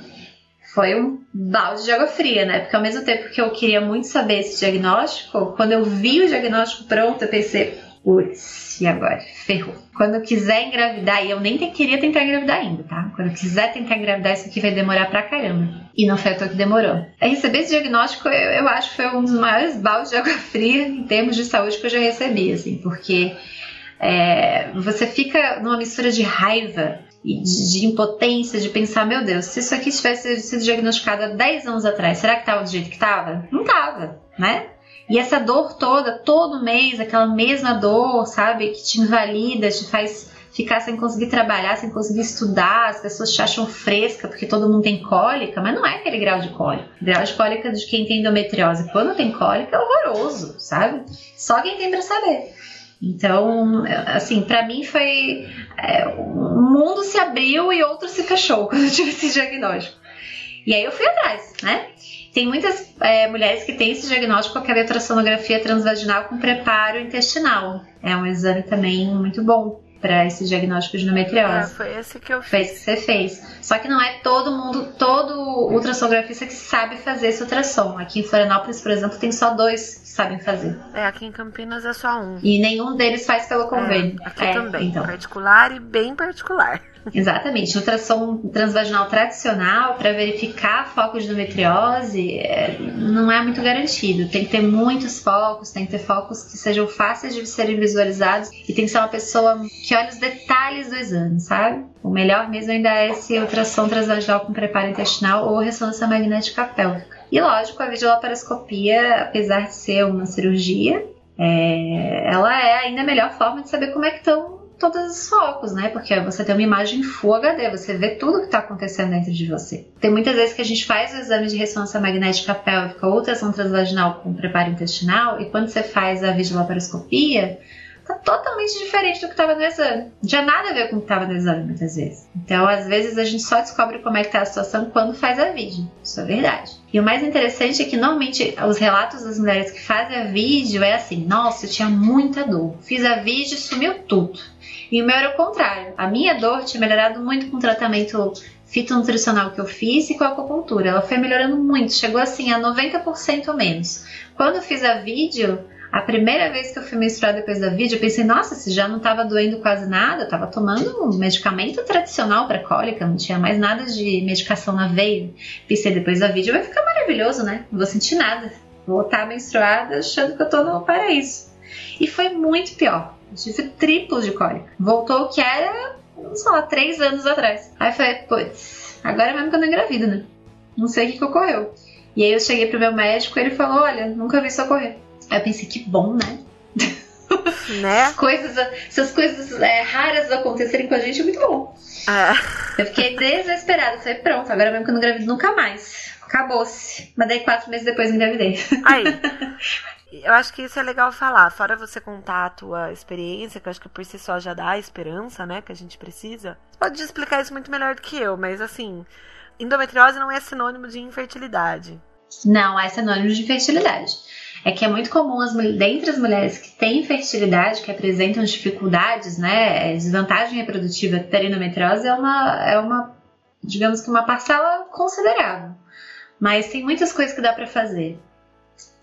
Foi um balde de água fria, né? Porque ao mesmo tempo que eu queria muito saber esse diagnóstico, quando eu vi o diagnóstico pronto, eu pensei, putz, e agora? Ferrou. Quando eu quiser engravidar, e eu nem queria tentar engravidar ainda, tá? Quando eu quiser tentar engravidar, isso aqui vai demorar pra caramba. E não foi a toa que demorou. É receber esse diagnóstico, eu, eu acho que foi um dos maiores baldes de água fria em termos de saúde que eu já recebi, assim, porque é, você fica numa mistura de raiva e de, impotência, de pensar, meu Deus, se isso aqui tivesse sido diagnosticado há 10 anos atrás, será que estava do jeito que estava? Não estava, né? E essa dor toda, todo mês, aquela mesma dor, sabe, que te invalida, te faz ficar sem conseguir trabalhar, sem conseguir estudar, as pessoas te acham fresca porque todo mundo tem cólica, mas não é aquele grau de cólica. O grau de cólica de quem tem endometriose, quando tem cólica, é horroroso, sabe? Só quem tem pra saber. Então, assim, para mim foi. É, um mundo se abriu e outro se fechou quando eu tive esse diagnóstico. E aí eu fui atrás, né? Tem muitas é, mulheres que têm esse diagnóstico com a ultrassonografia transvaginal com preparo intestinal. É um exame também muito bom para esse diagnóstico de endometriose.
É, foi esse que eu fiz.
Foi esse que você fez. Só que não é todo mundo, todo ultrassonografista que sabe fazer esse ultrassom. Aqui em Florianópolis, por exemplo, tem só dois que sabem fazer.
É, aqui em Campinas é só um.
E nenhum deles faz pelo convênio.
É, aqui
é,
também.
Então.
Particular e bem particular.
Exatamente. Ultrassom transvaginal tradicional para verificar focos de endometriose é, não é muito garantido. Tem que ter muitos focos, tem que ter focos que sejam fáceis de serem visualizados e tem que ser uma pessoa que olhe os detalhes do exame, sabe? O melhor mesmo ainda é esse ultrassom transvaginal com preparo intestinal ou ressonância magnética pélvica. E lógico, a videolaparoscopia, apesar de ser uma cirurgia, é, ela é ainda a melhor forma de saber como é que estão todos os focos, né? Porque você tem uma imagem Full HD, você vê tudo que está acontecendo dentro de você. Tem muitas vezes que a gente faz o exame de ressonância magnética pélvica ou ultrassom transvaginal com preparo intestinal e quando você faz a videolaparoscopia, tá totalmente diferente do que estava no exame. Tinha nada a ver com o que estava no exame, muitas vezes. Então, às vezes, a gente só descobre como é que tá a situação quando faz a vídeo. Isso é verdade. E o mais interessante é que, normalmente, os relatos das mulheres que fazem a vídeo é assim, nossa, eu tinha muita dor. Fiz a vídeo e sumiu tudo. E o meu era o contrário. A minha dor tinha melhorado muito com o tratamento fitonutricional que eu fiz e com a acupuntura. Ela foi melhorando muito, chegou assim a 90% menos. Quando eu fiz a vídeo, a primeira vez que eu fui menstruar depois da vídeo, eu pensei, nossa, se já não estava doendo quase nada, eu estava tomando um medicamento tradicional para cólica, não tinha mais nada de medicação na veia. Pensei, depois da vídeo vai ficar maravilhoso, né? Não vou sentir nada. Vou estar menstruada achando que eu tô no paraíso. E foi muito pior. Eu tive triplo de cólica. Voltou o que era, sei lá, três anos atrás. Aí eu falei, putz, agora é mesmo que eu não engravido, né? Não sei o que, que ocorreu. E aí eu cheguei pro meu médico e ele falou, olha, nunca vi isso ocorrer. Aí eu pensei, que bom, né?
Né?
coisas, essas coisas é, raras acontecerem com a gente é muito bom.
É.
Eu fiquei desesperada. Falei, pronto, agora mesmo que eu não engravido nunca mais. Acabou-se. Mas daí quatro meses depois engravidei.
Aí. Eu acho que isso é legal falar. Fora você contar a tua experiência, que eu acho que por si só já dá a esperança, né? Que a gente precisa. Você pode explicar isso muito melhor do que eu, mas assim, endometriose não é sinônimo de infertilidade.
Não, é sinônimo de infertilidade é que é muito comum as, dentre as mulheres que têm infertilidade, que apresentam dificuldades, né, desvantagem reprodutiva ter endometriose é uma, é uma, digamos que uma parcela considerável. Mas tem muitas coisas que dá para fazer.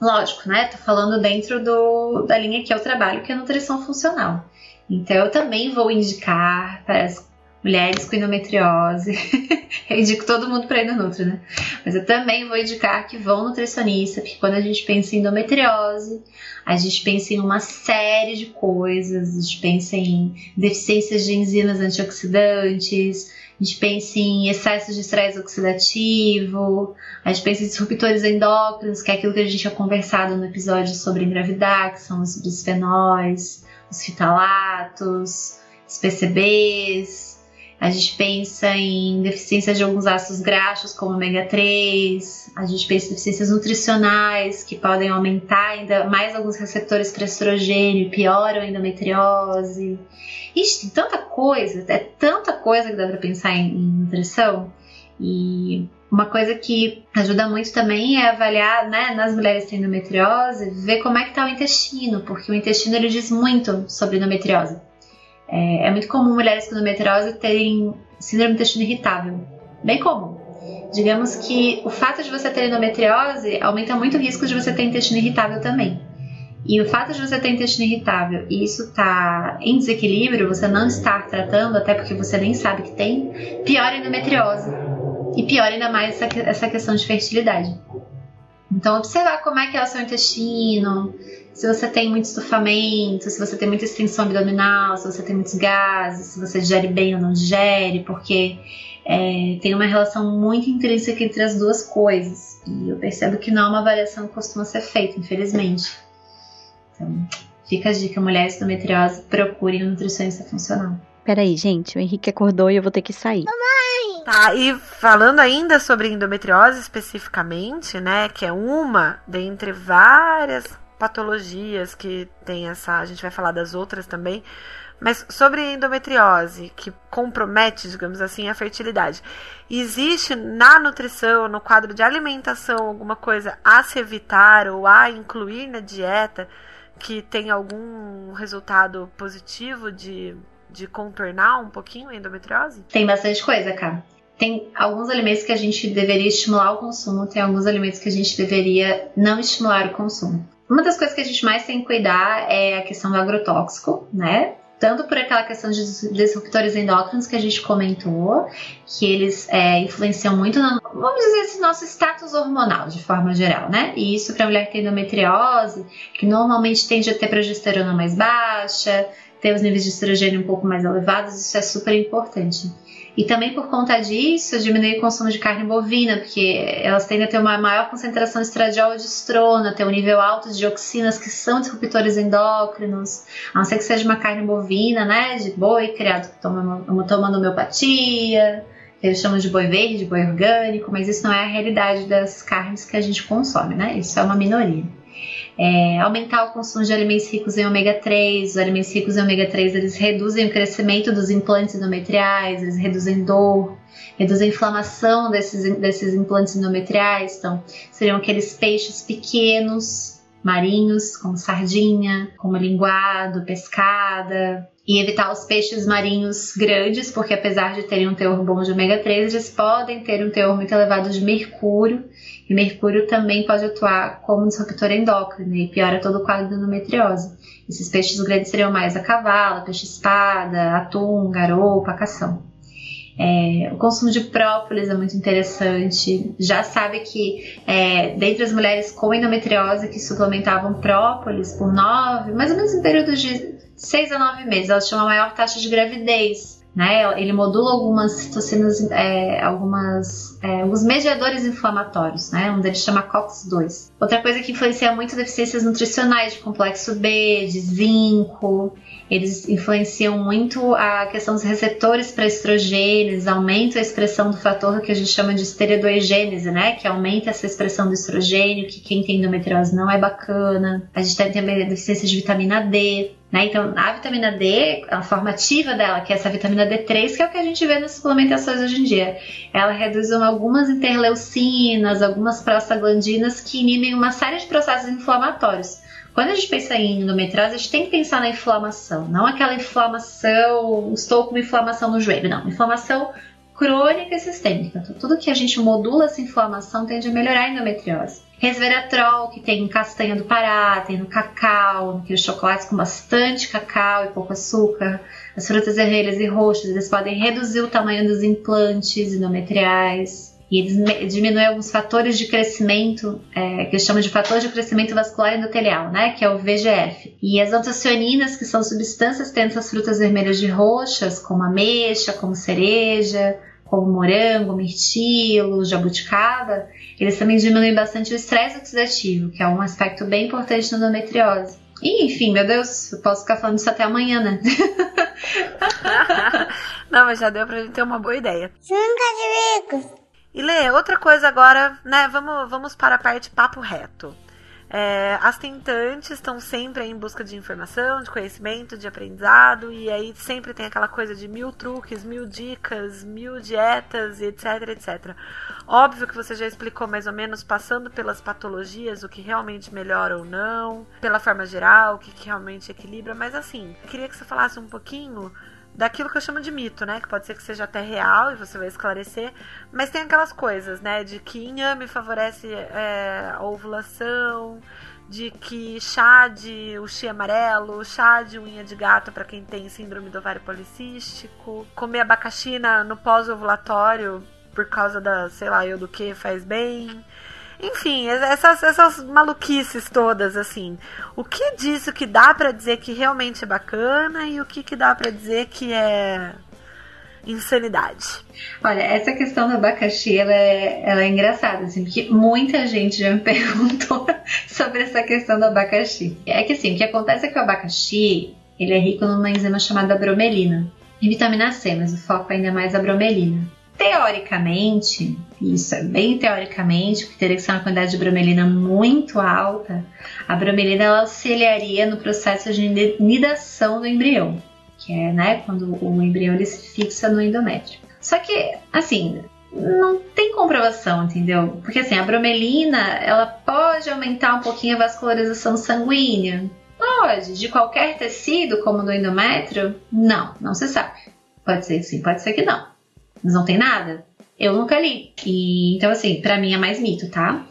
Lógico, né? Tô falando dentro do, da linha que eu trabalho, que é nutrição funcional. Então eu também vou indicar para as mulheres com endometriose. eu indico todo mundo para ir no Nutri, né? Mas eu também vou indicar que vão nutricionista, porque quando a gente pensa em endometriose, a gente pensa em uma série de coisas, a gente pensa em deficiências de enzimas antioxidantes, a gente pensa em excesso de estresse oxidativo, a gente pensa em disruptores endócrinos, que é aquilo que a gente tinha conversado no episódio sobre engravidar, que são os bisfenóis, os fitalatos, os PCBs, a gente pensa em deficiência de alguns ácidos graxos, como ômega 3. A gente pensa em deficiências nutricionais, que podem aumentar ainda mais alguns receptores para estrogênio, pioram a endometriose. Ixi, tem tanta coisa, é tanta coisa que dá para pensar em, em nutrição. E uma coisa que ajuda muito também é avaliar, né, nas mulheres que têm endometriose, ver como é que está o intestino, porque o intestino ele diz muito sobre endometriose. É, é muito comum mulheres com endometriose terem síndrome do intestino irritável. Bem comum. Digamos que o fato de você ter endometriose aumenta muito o risco de você ter intestino irritável também. E o fato de você ter intestino irritável e isso tá em desequilíbrio, você não estar tratando, até porque você nem sabe que tem, piora a endometriose. E piora ainda mais essa, essa questão de fertilidade. Então, observar como é que é o seu intestino, se você tem muito estufamento, se você tem muita extensão abdominal, se você tem muitos gases, se você digere bem ou não digere, porque é, tem uma relação muito intrínseca entre as duas coisas. E eu percebo que não é uma avaliação que costuma ser feita, infelizmente. Então, fica a dica, mulheres com endometriose, procurem um nutricionista funcional.
Peraí, gente, o Henrique acordou e eu vou ter que sair.
Tá, e falando ainda sobre endometriose especificamente, né, que é uma dentre várias patologias que tem essa, a gente vai falar das outras também, mas sobre endometriose, que compromete, digamos assim, a fertilidade. Existe na nutrição, no quadro de alimentação, alguma coisa a se evitar ou a incluir na dieta que tem algum resultado positivo de, de contornar um pouquinho a endometriose?
Tem bastante coisa, cara. Tem alguns alimentos que a gente deveria estimular o consumo, tem alguns alimentos que a gente deveria não estimular o consumo. Uma das coisas que a gente mais tem que cuidar é a questão do agrotóxico, né? tanto por aquela questão de disruptores endócrinos que a gente comentou, que eles é, influenciam muito, no, vamos dizer assim, nosso status hormonal, de forma geral, né? E isso para mulher que tem endometriose, que normalmente tende a ter progesterona mais baixa, ter os níveis de estrogênio um pouco mais elevados, isso é super importante. E também por conta disso, diminuir o consumo de carne bovina, porque elas tendem a ter uma maior concentração de estradiol e de estrona, ter um nível alto de dioxinas que são disruptores endócrinos, a não ser que seja uma carne bovina, né, de boi criado tomando homeopatia, eles chamam de boi verde, boi orgânico, mas isso não é a realidade das carnes que a gente consome, né? Isso é uma minoria. É, aumentar o consumo de alimentos ricos em ômega 3. Os alimentos ricos em ômega 3 eles reduzem o crescimento dos implantes endometriais, eles reduzem dor, reduzem a inflamação desses, desses implantes endometriais. Então, seriam aqueles peixes pequenos, marinhos, como sardinha, como linguado, pescada, e evitar os peixes marinhos grandes, porque apesar de terem um teor bom de ômega 3, eles podem ter um teor muito elevado de mercúrio, e mercúrio também pode atuar como disruptor endócrino e piora todo o quadro da endometriose. Esses peixes grandes seriam mais a cavala, peixe-espada, atum, garopa, cação. É, o consumo de própolis é muito interessante. Já sabe que é, dentre as mulheres com endometriose que suplementavam própolis por nove, mais ou menos em períodos de seis a nove meses, elas tinham a maior taxa de gravidez né? Ele modula algumas citocinas, é, algumas, é, alguns mediadores inflamatórios, né? Um deles chama COX-2. Outra coisa que influencia muito deficiências nutricionais de complexo B, de zinco. Eles influenciam muito a questão dos receptores para estrogênios, aumenta a expressão do fator que a gente chama de esteroidogênese, né? Que aumenta essa expressão do estrogênio, que quem tem endometriose não é bacana. A gente tem também deficiência de vitamina D. Né? Então, a vitamina D, a forma ativa dela, que é essa vitamina D3, que é o que a gente vê nas suplementações hoje em dia, ela reduz algumas interleucinas, algumas prostaglandinas que inibem uma série de processos inflamatórios. Quando a gente pensa em endometriose, a gente tem que pensar na inflamação, não aquela inflamação, estou com uma inflamação no joelho, não, inflamação crônica e sistêmica. Então, tudo que a gente modula essa inflamação tende a melhorar a endometriose. Resveratrol, que tem em castanha do Pará, tem no cacau, naqueles chocolates com bastante cacau e pouco açúcar. As frutas vermelhas e roxas, eles podem reduzir o tamanho dos implantes endometriais. E eles diminuem alguns fatores de crescimento, é, que eles chamam de fator de crescimento vascular endotelial, né? Que é o VGF. E as antocianinas, que são substâncias dentro das frutas vermelhas de roxas, como ameixa, como cereja, como morango, mirtilo, jabuticaba, eles também diminuem bastante o estresse oxidativo, que é um aspecto bem importante na endometriose. E, enfim, meu Deus, eu posso ficar falando isso até amanhã, né?
Não, mas já deu pra gente ter uma boa ideia.
Nunca de
E Lê, outra coisa agora, né? Vamos, vamos para a parte papo reto. É, as tentantes estão sempre em busca de informação, de conhecimento, de aprendizado, e aí sempre tem aquela coisa de mil truques, mil dicas, mil dietas, etc, etc. Óbvio que você já explicou mais ou menos, passando pelas patologias, o que realmente melhora ou não, pela forma geral, o que, que realmente equilibra, mas assim, queria que você falasse um pouquinho daquilo que eu chamo de mito, né? Que pode ser que seja até real e você vai esclarecer, mas tem aquelas coisas, né? De que inhame favorece é, a ovulação, de que chá de uxi amarelo, chá de unha de gato para quem tem síndrome do ovário policístico, comer abacaxi no pós-ovulatório por causa da, sei lá, eu do que faz bem. Enfim, essas, essas maluquices todas, assim. O que disso que dá para dizer que realmente é bacana e o que, que dá para dizer que é insanidade?
Olha, essa questão do abacaxi, ela é, ela é engraçada, assim, porque muita gente já me perguntou sobre essa questão do abacaxi. É que assim, o que acontece é que o abacaxi, ele é rico numa enzima chamada bromelina. E vitamina C, mas o foco ainda é mais a bromelina. Teoricamente, isso é bem teoricamente, porque teria que ser uma quantidade de bromelina muito alta, a bromelina ela auxiliaria no processo de nidação do embrião, que é né, quando o embrião ele se fixa no endométrio. Só que, assim, não tem comprovação, entendeu? Porque assim, a bromelina, ela pode aumentar um pouquinho a vascularização sanguínea. Pode. De qualquer tecido, como do endométrio? Não, não se sabe. Pode ser que sim, pode ser que não mas não tem nada? Eu nunca li. E, então, assim, para mim é mais mito, tá?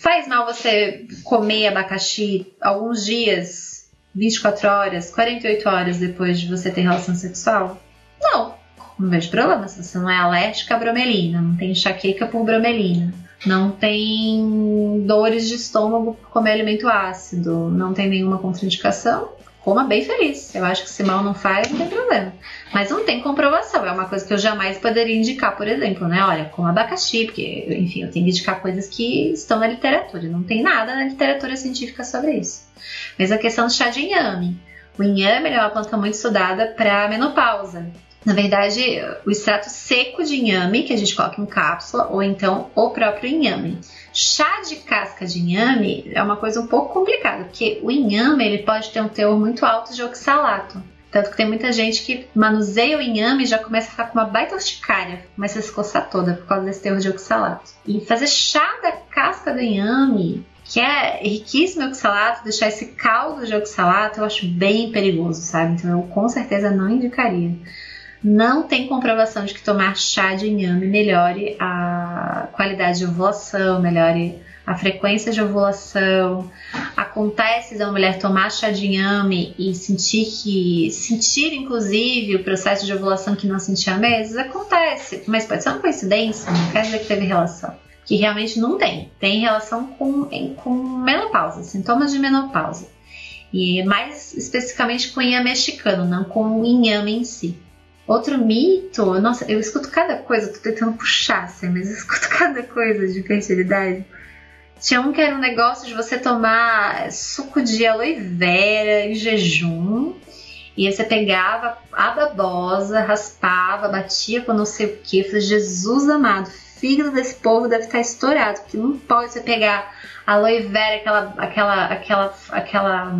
Faz mal você comer abacaxi alguns dias, 24 horas, 48 horas depois de você ter relação sexual? Não, não vejo problema. Se você não é alérgica à bromelina, não tem enxaqueca por bromelina, não tem dores de estômago por comer alimento ácido, não tem nenhuma contraindicação, coma bem feliz. Eu acho que se mal não faz, não tem problema. Mas não tem comprovação. É uma coisa que eu jamais poderia indicar, por exemplo, né? Olha, com abacaxi, porque, enfim, eu tenho que indicar coisas que estão na literatura. Não tem nada na literatura científica sobre isso. Mas a questão do chá de inhame. O inhame é uma planta muito estudada para menopausa. Na verdade, o extrato seco de inhame, que a gente coloca em cápsula, ou então o próprio inhame. Chá de casca de inhame é uma coisa um pouco complicada, porque o inhame ele pode ter um teor muito alto de oxalato. Tanto que tem muita gente que manuseia o inhame e já começa a ficar com uma baita urticária, começa a se coçar toda por causa desse teor de oxalato. E fazer chá da casca do inhame, que é riquíssimo em oxalato, deixar esse caldo de oxalato, eu acho bem perigoso, sabe? Então eu com certeza não indicaria. Não tem comprovação de que tomar chá de inhame melhore a qualidade de ovulação, melhore a frequência de ovulação. Acontece da mulher tomar chá de inhame e sentir que sentir inclusive o processo de ovulação que não sentia há meses, acontece, mas pode ser uma coincidência, não quer dizer que teve relação. Que realmente não tem. Tem relação com, com menopausa, sintomas de menopausa. E mais especificamente com inhame mexicano, não com o inhame em si. Outro mito, nossa, eu escuto cada coisa, tô tentando puxar, assim, mas eu escuto cada coisa de fertilidade. Tinha um que era um negócio de você tomar suco de aloe vera em jejum. E aí você pegava a babosa, raspava, batia com não sei o que. Eu falei, Jesus amado, fígado desse povo deve estar estourado, porque não pode você pegar aloe vera, aquela, aquela, aquela, aquela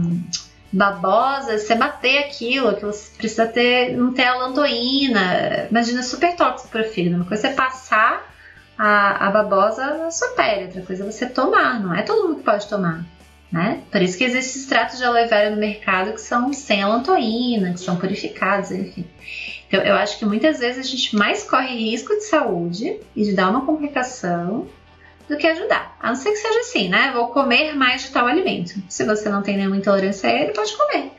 babosa, você bater aquilo, que você precisa ter, não ter alantoína. Imagina, super tóxico para o fígado. Uma coisa é você passar a, a babosa na sua pele, outra coisa é você tomar. Não é todo mundo que pode tomar. Né? Por isso que existem extratos de aloe vera no mercado que são sem alantoína, que são purificados, enfim. Então, eu acho que muitas vezes a gente mais corre risco de saúde e de dar uma complicação do que ajudar. A não ser que seja assim, né? Vou comer mais de tal alimento. Se você não tem nenhuma intolerância a ele, pode comer.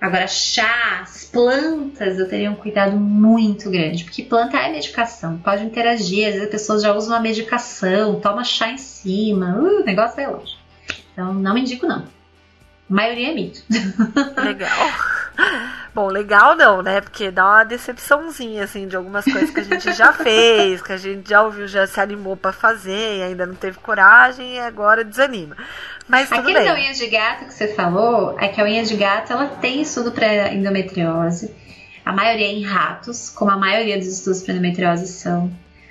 Agora, chás, plantas, eu teria um cuidado muito grande, porque planta é medicação, pode interagir, às vezes as pessoas já usam uma medicação, toma chá em cima, uh, o negócio é longe. Então, não indico, não. A maioria é mito.
Legal. Bom, legal não, né? Porque dá uma decepçãozinha, assim, de algumas coisas que a gente já fez, que a gente já ouviu, já se animou para fazer e ainda não teve coragem e agora desanima. Mas tudo
Aquele
bem.
da unha de gato que você falou, é que a unha de gato, ela tem estudo para endometriose. A maioria é em ratos, como a maioria dos estudos para endometriose são.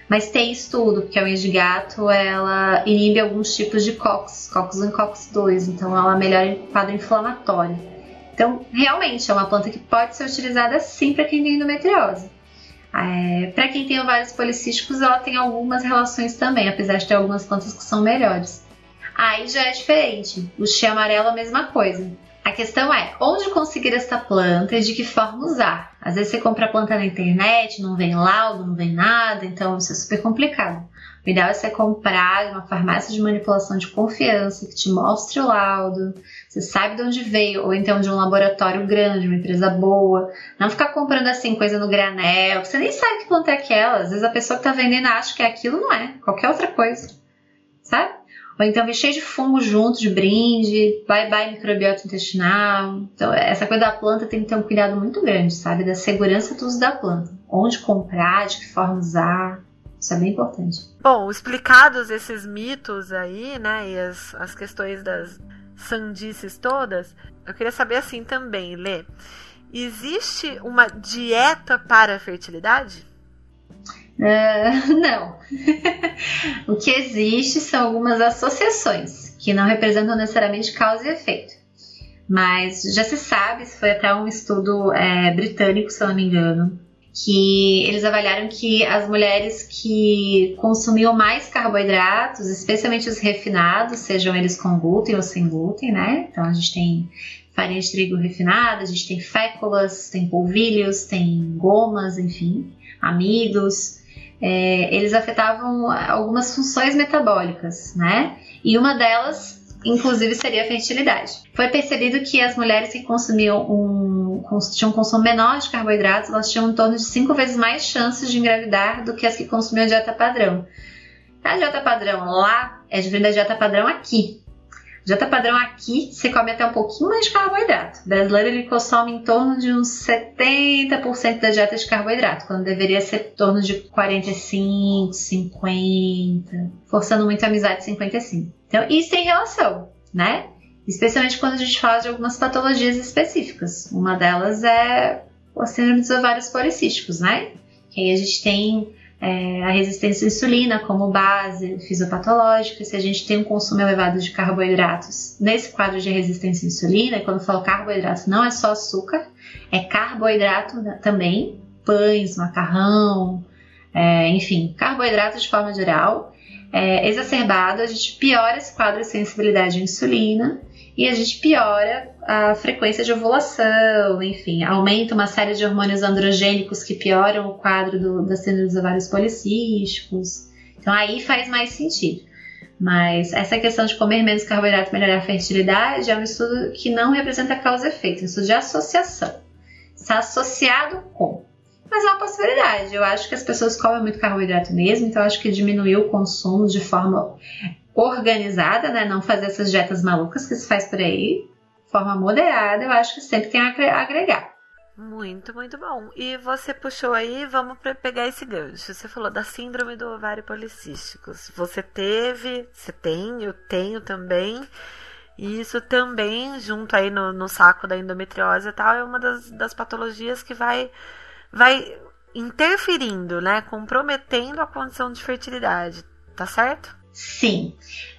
Mas tem estudo, porque a unha de gato ela inibe alguns tipos de COX, COX1 e COX2, então ela melhora o quadro inflamatório. Então, realmente, é uma planta que pode ser utilizada sim para quem tem endometriose. É, para quem tem ovários policísticos, ela tem algumas relações também, apesar de ter algumas plantas que são melhores. Aí já é diferente. O chia amarelo é a mesma coisa. A questão é onde conseguir esta planta e de que forma usar. Às vezes você compra a planta na internet, não vem laudo, não vem nada, então isso é super complicado. O ideal é você comprar uma farmácia de manipulação de confiança que te mostre o laudo, você sabe de onde veio, ou então de um laboratório grande, uma empresa boa. Não ficar comprando assim coisa no granel, você nem sabe que planta é aquela. Às vezes a pessoa que tá vendendo acha que é aquilo, não é, qualquer outra coisa, sabe? Ou então vem cheio de fungo junto, de brinde, bye bye microbiota intestinal. Então, essa coisa da planta tem que ter um cuidado muito grande, sabe? Da segurança do uso da planta. Onde comprar, de que forma usar. Isso é bem importante.
Bom, explicados esses mitos aí, né? E as, as questões das sandices todas, eu queria saber assim também, Lê. Existe uma dieta para a fertilidade?
Uh, não. o que existe são algumas associações que não representam necessariamente causa e efeito. Mas já se sabe, foi até um estudo é, britânico, se eu não me engano, que eles avaliaram que as mulheres que consumiam mais carboidratos, especialmente os refinados, sejam eles com glúten ou sem glúten, né? Então a gente tem farinha de trigo refinada, a gente tem féculas, tem polvilhos, tem gomas, enfim, amidos é, eles afetavam algumas funções metabólicas, né? E uma delas, inclusive, seria a fertilidade. Foi percebido que as mulheres que consumiam um, tinham um consumo menor de carboidratos, elas tinham em torno de cinco vezes mais chances de engravidar do que as que consumiam dieta padrão. A dieta padrão lá é diferente da dieta padrão aqui. Dieta padrão aqui, você come até um pouquinho mais de carboidrato. O brasileiro ele consome em torno de uns 70% da dieta de carboidrato, quando deveria ser em torno de 45, 50, forçando muito a amizade 55. Então, isso tem relação, né? Especialmente quando a gente fala de algumas patologias específicas. Uma delas é o síndrome dos ovários policísticos, né? Que aí a gente tem é, a resistência à insulina como base fisiopatológica, se a gente tem um consumo elevado de carboidratos nesse quadro de resistência à insulina, quando eu falo carboidrato não é só açúcar, é carboidrato também, pães, macarrão, é, enfim, carboidrato de forma geral, é, exacerbado, a gente piora esse quadro de sensibilidade à insulina e a gente piora a frequência de ovulação, enfim, aumenta uma série de hormônios androgênicos que pioram o quadro do, da síndrome dos ovários policísticos. Então aí faz mais sentido. Mas essa questão de comer menos carboidrato melhorar a fertilidade é um estudo que não representa causa e efeito, é um estudo de associação. Está associado com. Mas é uma possibilidade. Eu acho que as pessoas comem muito carboidrato mesmo, então eu acho que diminuiu o consumo de forma organizada, né? Não fazer essas dietas malucas que se faz por aí, forma moderada, eu acho que sempre tem a agregar.
Muito, muito bom. E você puxou aí, vamos pegar esse gancho. Você falou da síndrome do ovário policístico. Você teve, você tem, eu tenho também. E isso também, junto aí no, no saco da endometriose e tal, é uma das, das patologias que vai, vai interferindo, né? Comprometendo a condição de fertilidade. Tá certo?
Sim.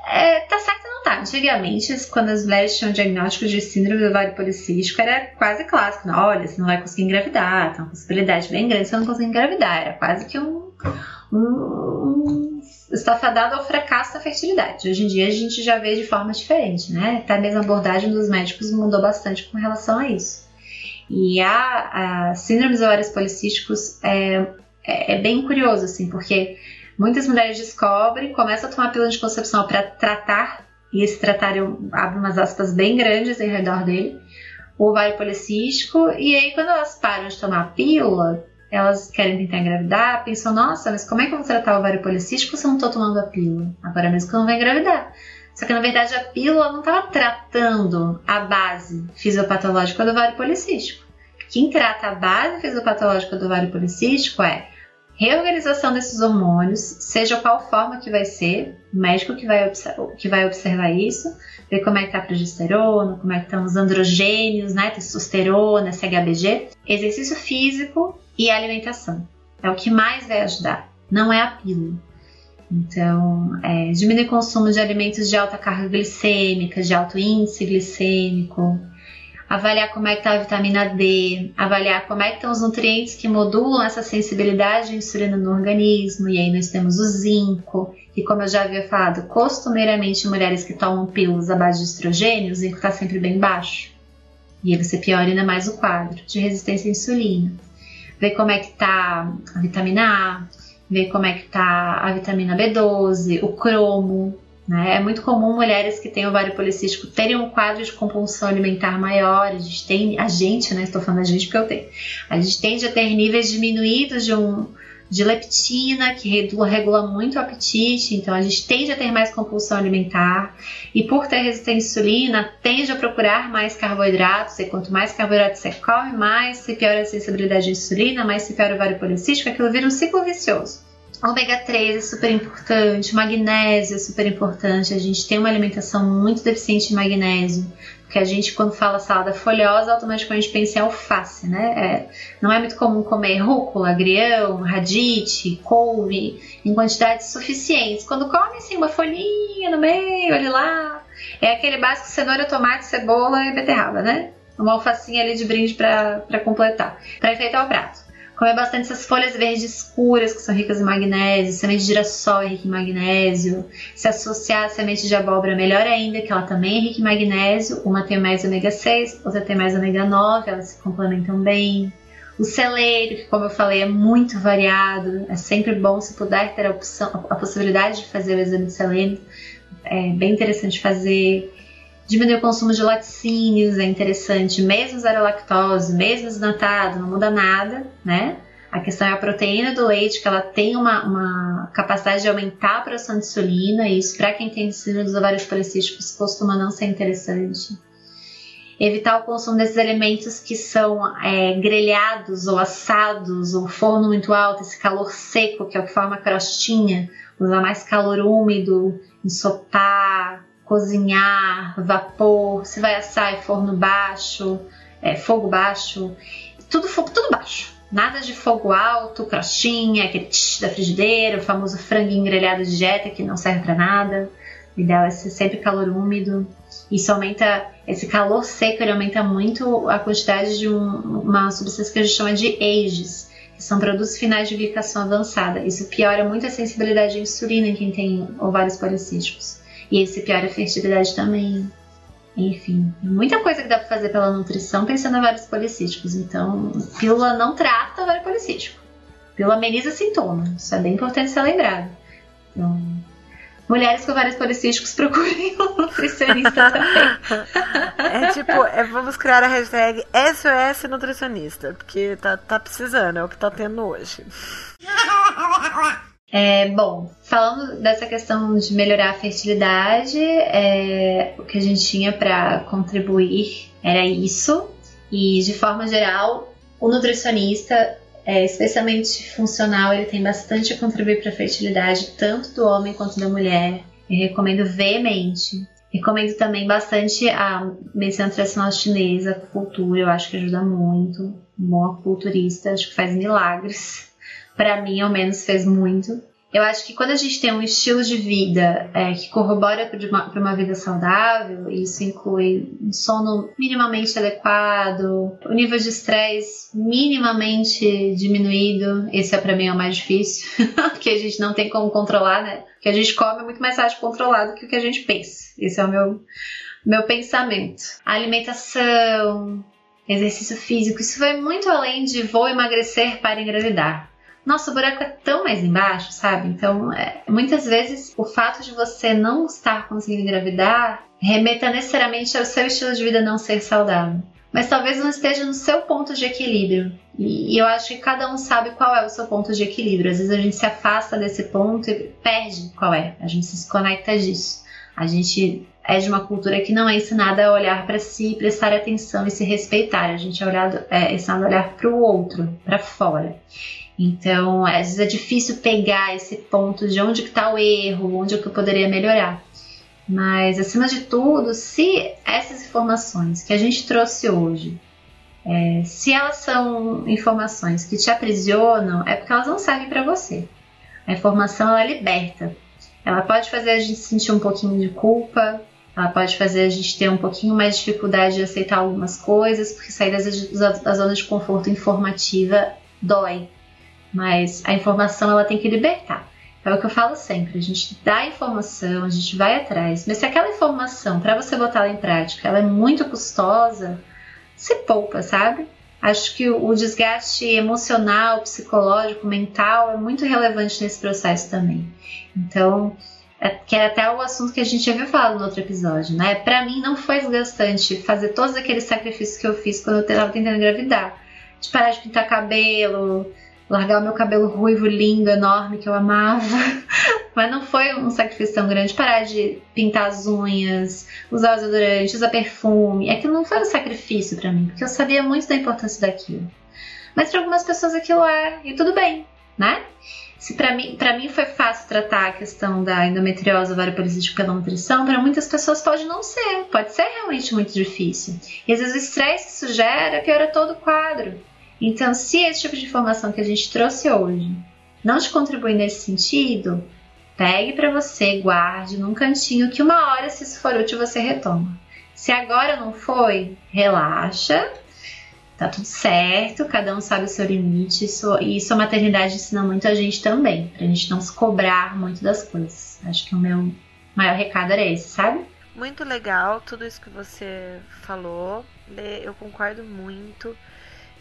É, tá certo não tá. Antigamente, quando as mulheres tinham diagnóstico de síndrome do ovário policístico, era quase clássico. Não, olha, você não vai conseguir engravidar, tem uma possibilidade bem grande de você não conseguir engravidar. Era quase que um, um, um estafadado ao fracasso da fertilidade. Hoje em dia a gente já vê de forma diferente, né? Até mesmo a abordagem dos médicos mudou bastante com relação a isso. E a, a síndrome dos ovários policísticos é, é, é bem curioso, assim, porque Muitas mulheres descobrem, começam a tomar pílula de concepção para tratar, e esse tratar eu abro umas aspas bem grandes em redor dele, o ovário policístico, e aí quando elas param de tomar a pílula, elas querem tentar engravidar, pensam, nossa, mas como é que eu vou tratar o ovário policístico se eu não estou tomando a pílula? Agora mesmo que eu não vou engravidar. Só que na verdade a pílula não estava tratando a base fisiopatológica do ovário policístico. Quem trata a base fisiopatológica do ovário policístico é reorganização desses hormônios, seja qual forma que vai ser, o médico que vai, que vai observar isso, ver como é que tá a progesterona, como é que estão os androgênios, né, testosterona, SHBG, exercício físico e alimentação. É o que mais vai ajudar. não é a pílula. Então, é, o consumo de alimentos de alta carga glicêmica, de alto índice glicêmico, avaliar como é que está a vitamina D, avaliar como é que estão os nutrientes que modulam essa sensibilidade à insulina no organismo, e aí nós temos o zinco, que como eu já havia falado, costumeiramente mulheres que tomam pílulas à base de estrogênio, o zinco está sempre bem baixo. E aí você piora ainda mais o quadro de resistência à insulina. Ver como é que está a vitamina A, ver como é que está a vitamina B12, o cromo, né? É muito comum mulheres que têm ovário policístico terem um quadro de compulsão alimentar maior. A gente tem, a gente, né? Estou falando da gente porque eu tenho. A gente tende a ter níveis diminuídos de um de leptina, que regula, regula muito o apetite, então a gente tende a ter mais compulsão alimentar. E por ter resistência à insulina, tende a procurar mais carboidratos, e quanto mais carboidratos você come, mais se piora a sensibilidade à insulina, mais se piora o ovário policístico, aquilo vira um ciclo vicioso. Ômega 3 é super importante, magnésio é super importante. A gente tem uma alimentação muito deficiente de magnésio, porque a gente, quando fala salada folhosa, automaticamente pensa em alface, né? É, não é muito comum comer rúcula, agrião, radite, couve em quantidades suficientes. Quando come, assim, uma folhinha no meio, olha lá. É aquele básico cenoura, tomate, cebola e beterraba, né? Uma alfacinha ali de brinde para completar, para enfeitar o prato. Comer bastante essas folhas verdes escuras que são ricas em magnésio, semente de girassol é rica em magnésio. Se associar a semente de abóbora, melhor ainda, que ela também é rica em magnésio. Uma tem mais ômega 6, outra tem mais ômega 9, elas se complementam bem. O celeiro, que como eu falei, é muito variado. É sempre bom se puder ter a, opção, a possibilidade de fazer o exame de selênio. É bem interessante fazer. Diminuir o consumo de laticínios é interessante, mesmo zero lactose, mesmo desnatado, não muda nada, né? A questão é a proteína do leite, que ela tem uma, uma capacidade de aumentar a produção de insulina, e isso para quem tem síndrome dos ovários policísticos costuma não ser interessante. Evitar o consumo desses alimentos que são é, grelhados ou assados, ou forno muito alto, esse calor seco, que é o que forma crostinha, usar mais calor úmido, ensopar, cozinhar, vapor, se vai assar é forno baixo, é, fogo baixo, tudo fogo, tudo baixo. Nada de fogo alto, crostinha, aquele tch da frigideira, o famoso franguinho grelhado de dieta que não serve para nada. O ideal é ser sempre calor úmido. Isso aumenta, esse calor seco ele aumenta muito a quantidade de um, uma substância que a gente chama de AGEs, que são produtos finais de glicação avançada. Isso piora muito a sensibilidade à insulina em quem tem ovários policísticos. E esse piora a fertilidade também. Enfim, muita coisa que dá pra fazer pela nutrição pensando em ovários policísticos. Então, pílula não trata ovário policístico. Pílula ameniza sintoma. Isso é bem importante ser lembrado. Então, mulheres com ovários policísticos procurem um nutricionista também.
É tipo, é, vamos criar a hashtag SOS nutricionista, porque tá, tá precisando, é o que tá tendo hoje.
É, bom, falando dessa questão de melhorar a fertilidade, é, o que a gente tinha para contribuir era isso. E de forma geral, o nutricionista, é, especialmente funcional, ele tem bastante a contribuir para a fertilidade, tanto do homem quanto da mulher. Eu recomendo veemente. Recomendo também bastante a medicina tradicional chinesa, a acupuntura, eu acho que ajuda muito. Um bom acupunturista, acho que faz milagres para mim ao menos fez muito. Eu acho que quando a gente tem um estilo de vida é, que corrobora para uma, uma, vida saudável, isso inclui um sono minimamente adequado, o nível de estresse minimamente diminuído, esse é para mim é o mais difícil, porque a gente não tem como controlar, né? O que a gente come muito mais fácil de controlar do que o que a gente pensa. Esse é o meu, meu pensamento. A alimentação, exercício físico, isso vai muito além de vou emagrecer para engravidar nosso buraco é tão mais embaixo, sabe? Então, é, muitas vezes o fato de você não estar conseguindo engravidar remeta necessariamente ao seu estilo de vida não ser saudável. Mas talvez não esteja no seu ponto de equilíbrio. E, e eu acho que cada um sabe qual é o seu ponto de equilíbrio. Às vezes a gente se afasta desse ponto e perde qual é. A gente se desconecta disso. A gente é de uma cultura que não é ensinada a olhar para si, prestar atenção e se respeitar. A gente é, olhado, é ensinado a olhar para o outro, para fora. Então, às vezes é difícil pegar esse ponto de onde está o erro, onde que eu poderia melhorar. Mas, acima de tudo, se essas informações que a gente trouxe hoje, é, se elas são informações que te aprisionam, é porque elas não servem para você. A informação ela liberta. Ela pode fazer a gente sentir um pouquinho de culpa, ela pode fazer a gente ter um pouquinho mais de dificuldade de aceitar algumas coisas, porque sair da zona de conforto informativa dói. Mas a informação ela tem que libertar. É o que eu falo sempre, a gente dá a informação, a gente vai atrás, mas se aquela informação, para você botar ela em prática, ela é muito custosa, se poupa, sabe? Acho que o desgaste emocional, psicológico, mental é muito relevante nesse processo também. Então, é, que é até o assunto que a gente já viu falado no outro episódio, né? Para mim não foi desgastante fazer todos aqueles sacrifícios que eu fiz quando eu estava tentando engravidar. De parar de pintar cabelo, largar o meu cabelo ruivo lindo, enorme, que eu amava. Mas não foi um sacrifício tão grande. Parar de pintar as unhas, usar desodorante, usar perfume. Aquilo não foi um sacrifício para mim, porque eu sabia muito da importância daquilo. Mas para algumas pessoas aquilo é, e tudo bem, né? Se para mim, para mim foi fácil tratar a questão da endometriose ovário policístico pela nutrição, para muitas pessoas pode não ser, pode ser realmente muito difícil. E às vezes o estresse que isso gera piora todo o quadro. Então, se esse tipo de informação que a gente trouxe hoje não te contribui nesse sentido, pegue para você, guarde num cantinho que uma hora, se isso for útil, você retoma. Se agora não foi, relaxa, tá tudo certo, cada um sabe o seu limite, isso, e isso a maternidade ensina muito a gente também, pra gente não se cobrar muito das coisas. Acho que o meu maior recado era esse, sabe?
Muito legal tudo isso que você falou, eu concordo muito.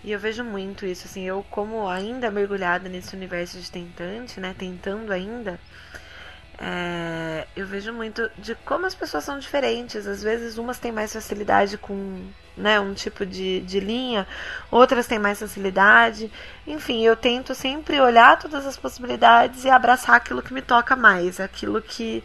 E eu vejo muito isso, assim, eu como ainda mergulhada nesse universo de tentante, né, tentando ainda, é, eu vejo muito de como as pessoas são diferentes. Às vezes umas têm mais facilidade com né, um tipo de, de linha, outras têm mais facilidade. Enfim, eu tento sempre olhar todas as possibilidades e abraçar aquilo que me toca mais, aquilo que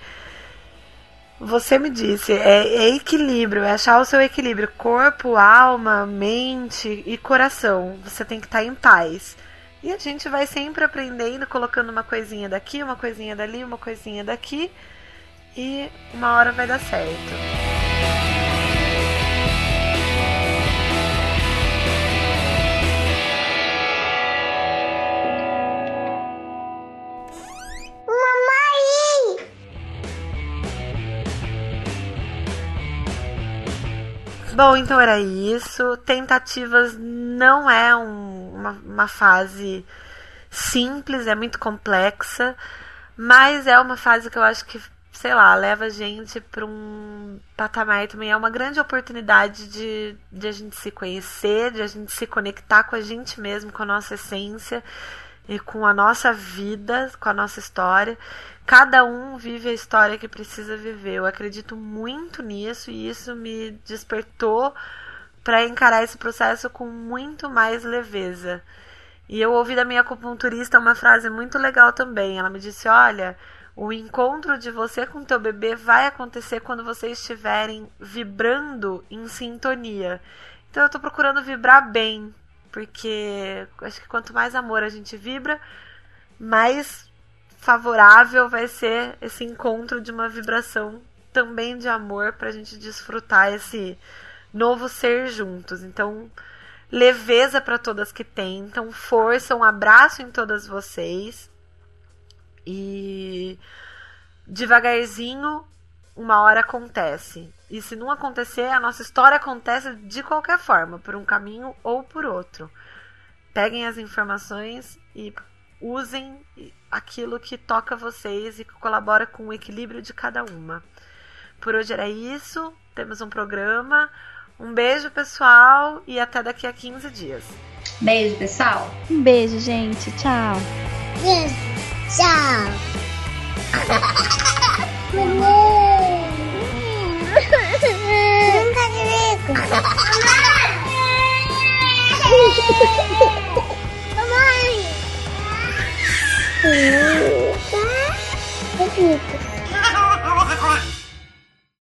você me disse, é, é, equilíbrio, é achar o seu equilíbrio, corpo, alma, mente e coração. Você tem que estar tá em paz. E a gente vai sempre aprendendo, colocando uma coisinha daqui, uma coisinha dali, uma coisinha daqui, e uma hora vai dar certo. Bom, então era isso. Tentativas não é um, uma, uma fase simples, é muito complexa, mas é uma fase que eu acho que, sei lá, leva a gente para um patamar também. É uma grande oportunidade de, de a gente se conhecer, de a gente se conectar com a gente mesmo, com a nossa essência e com a nossa vida, com a nossa história. Cada um vive a história que precisa viver. Eu acredito muito nisso e isso me despertou para encarar esse processo com muito mais leveza. E eu ouvi da minha acupunturista uma frase muito legal também. Ela me disse: "Olha, o encontro de você com teu bebê vai acontecer quando vocês estiverem vibrando em sintonia. Então eu tô procurando vibrar bem, porque acho que quanto mais amor a gente vibra, mais favorável vai ser esse encontro de uma vibração também de amor para a gente desfrutar esse novo ser juntos. Então, leveza para todas que tentam, força, um abraço em todas vocês. E devagarzinho, uma hora acontece. E se não acontecer, a nossa história acontece de qualquer forma, por um caminho ou por outro. Peguem as informações e usem aquilo que toca vocês e que colabora com o equilíbrio de cada uma. Por hoje era isso. Temos um programa. Um beijo, pessoal, e até daqui a 15 dias.
Beijo, pessoal.
Um beijo, gente. Tchau.
Beijo. Tchau. Brinca Mamãe! Mamãe! Tá?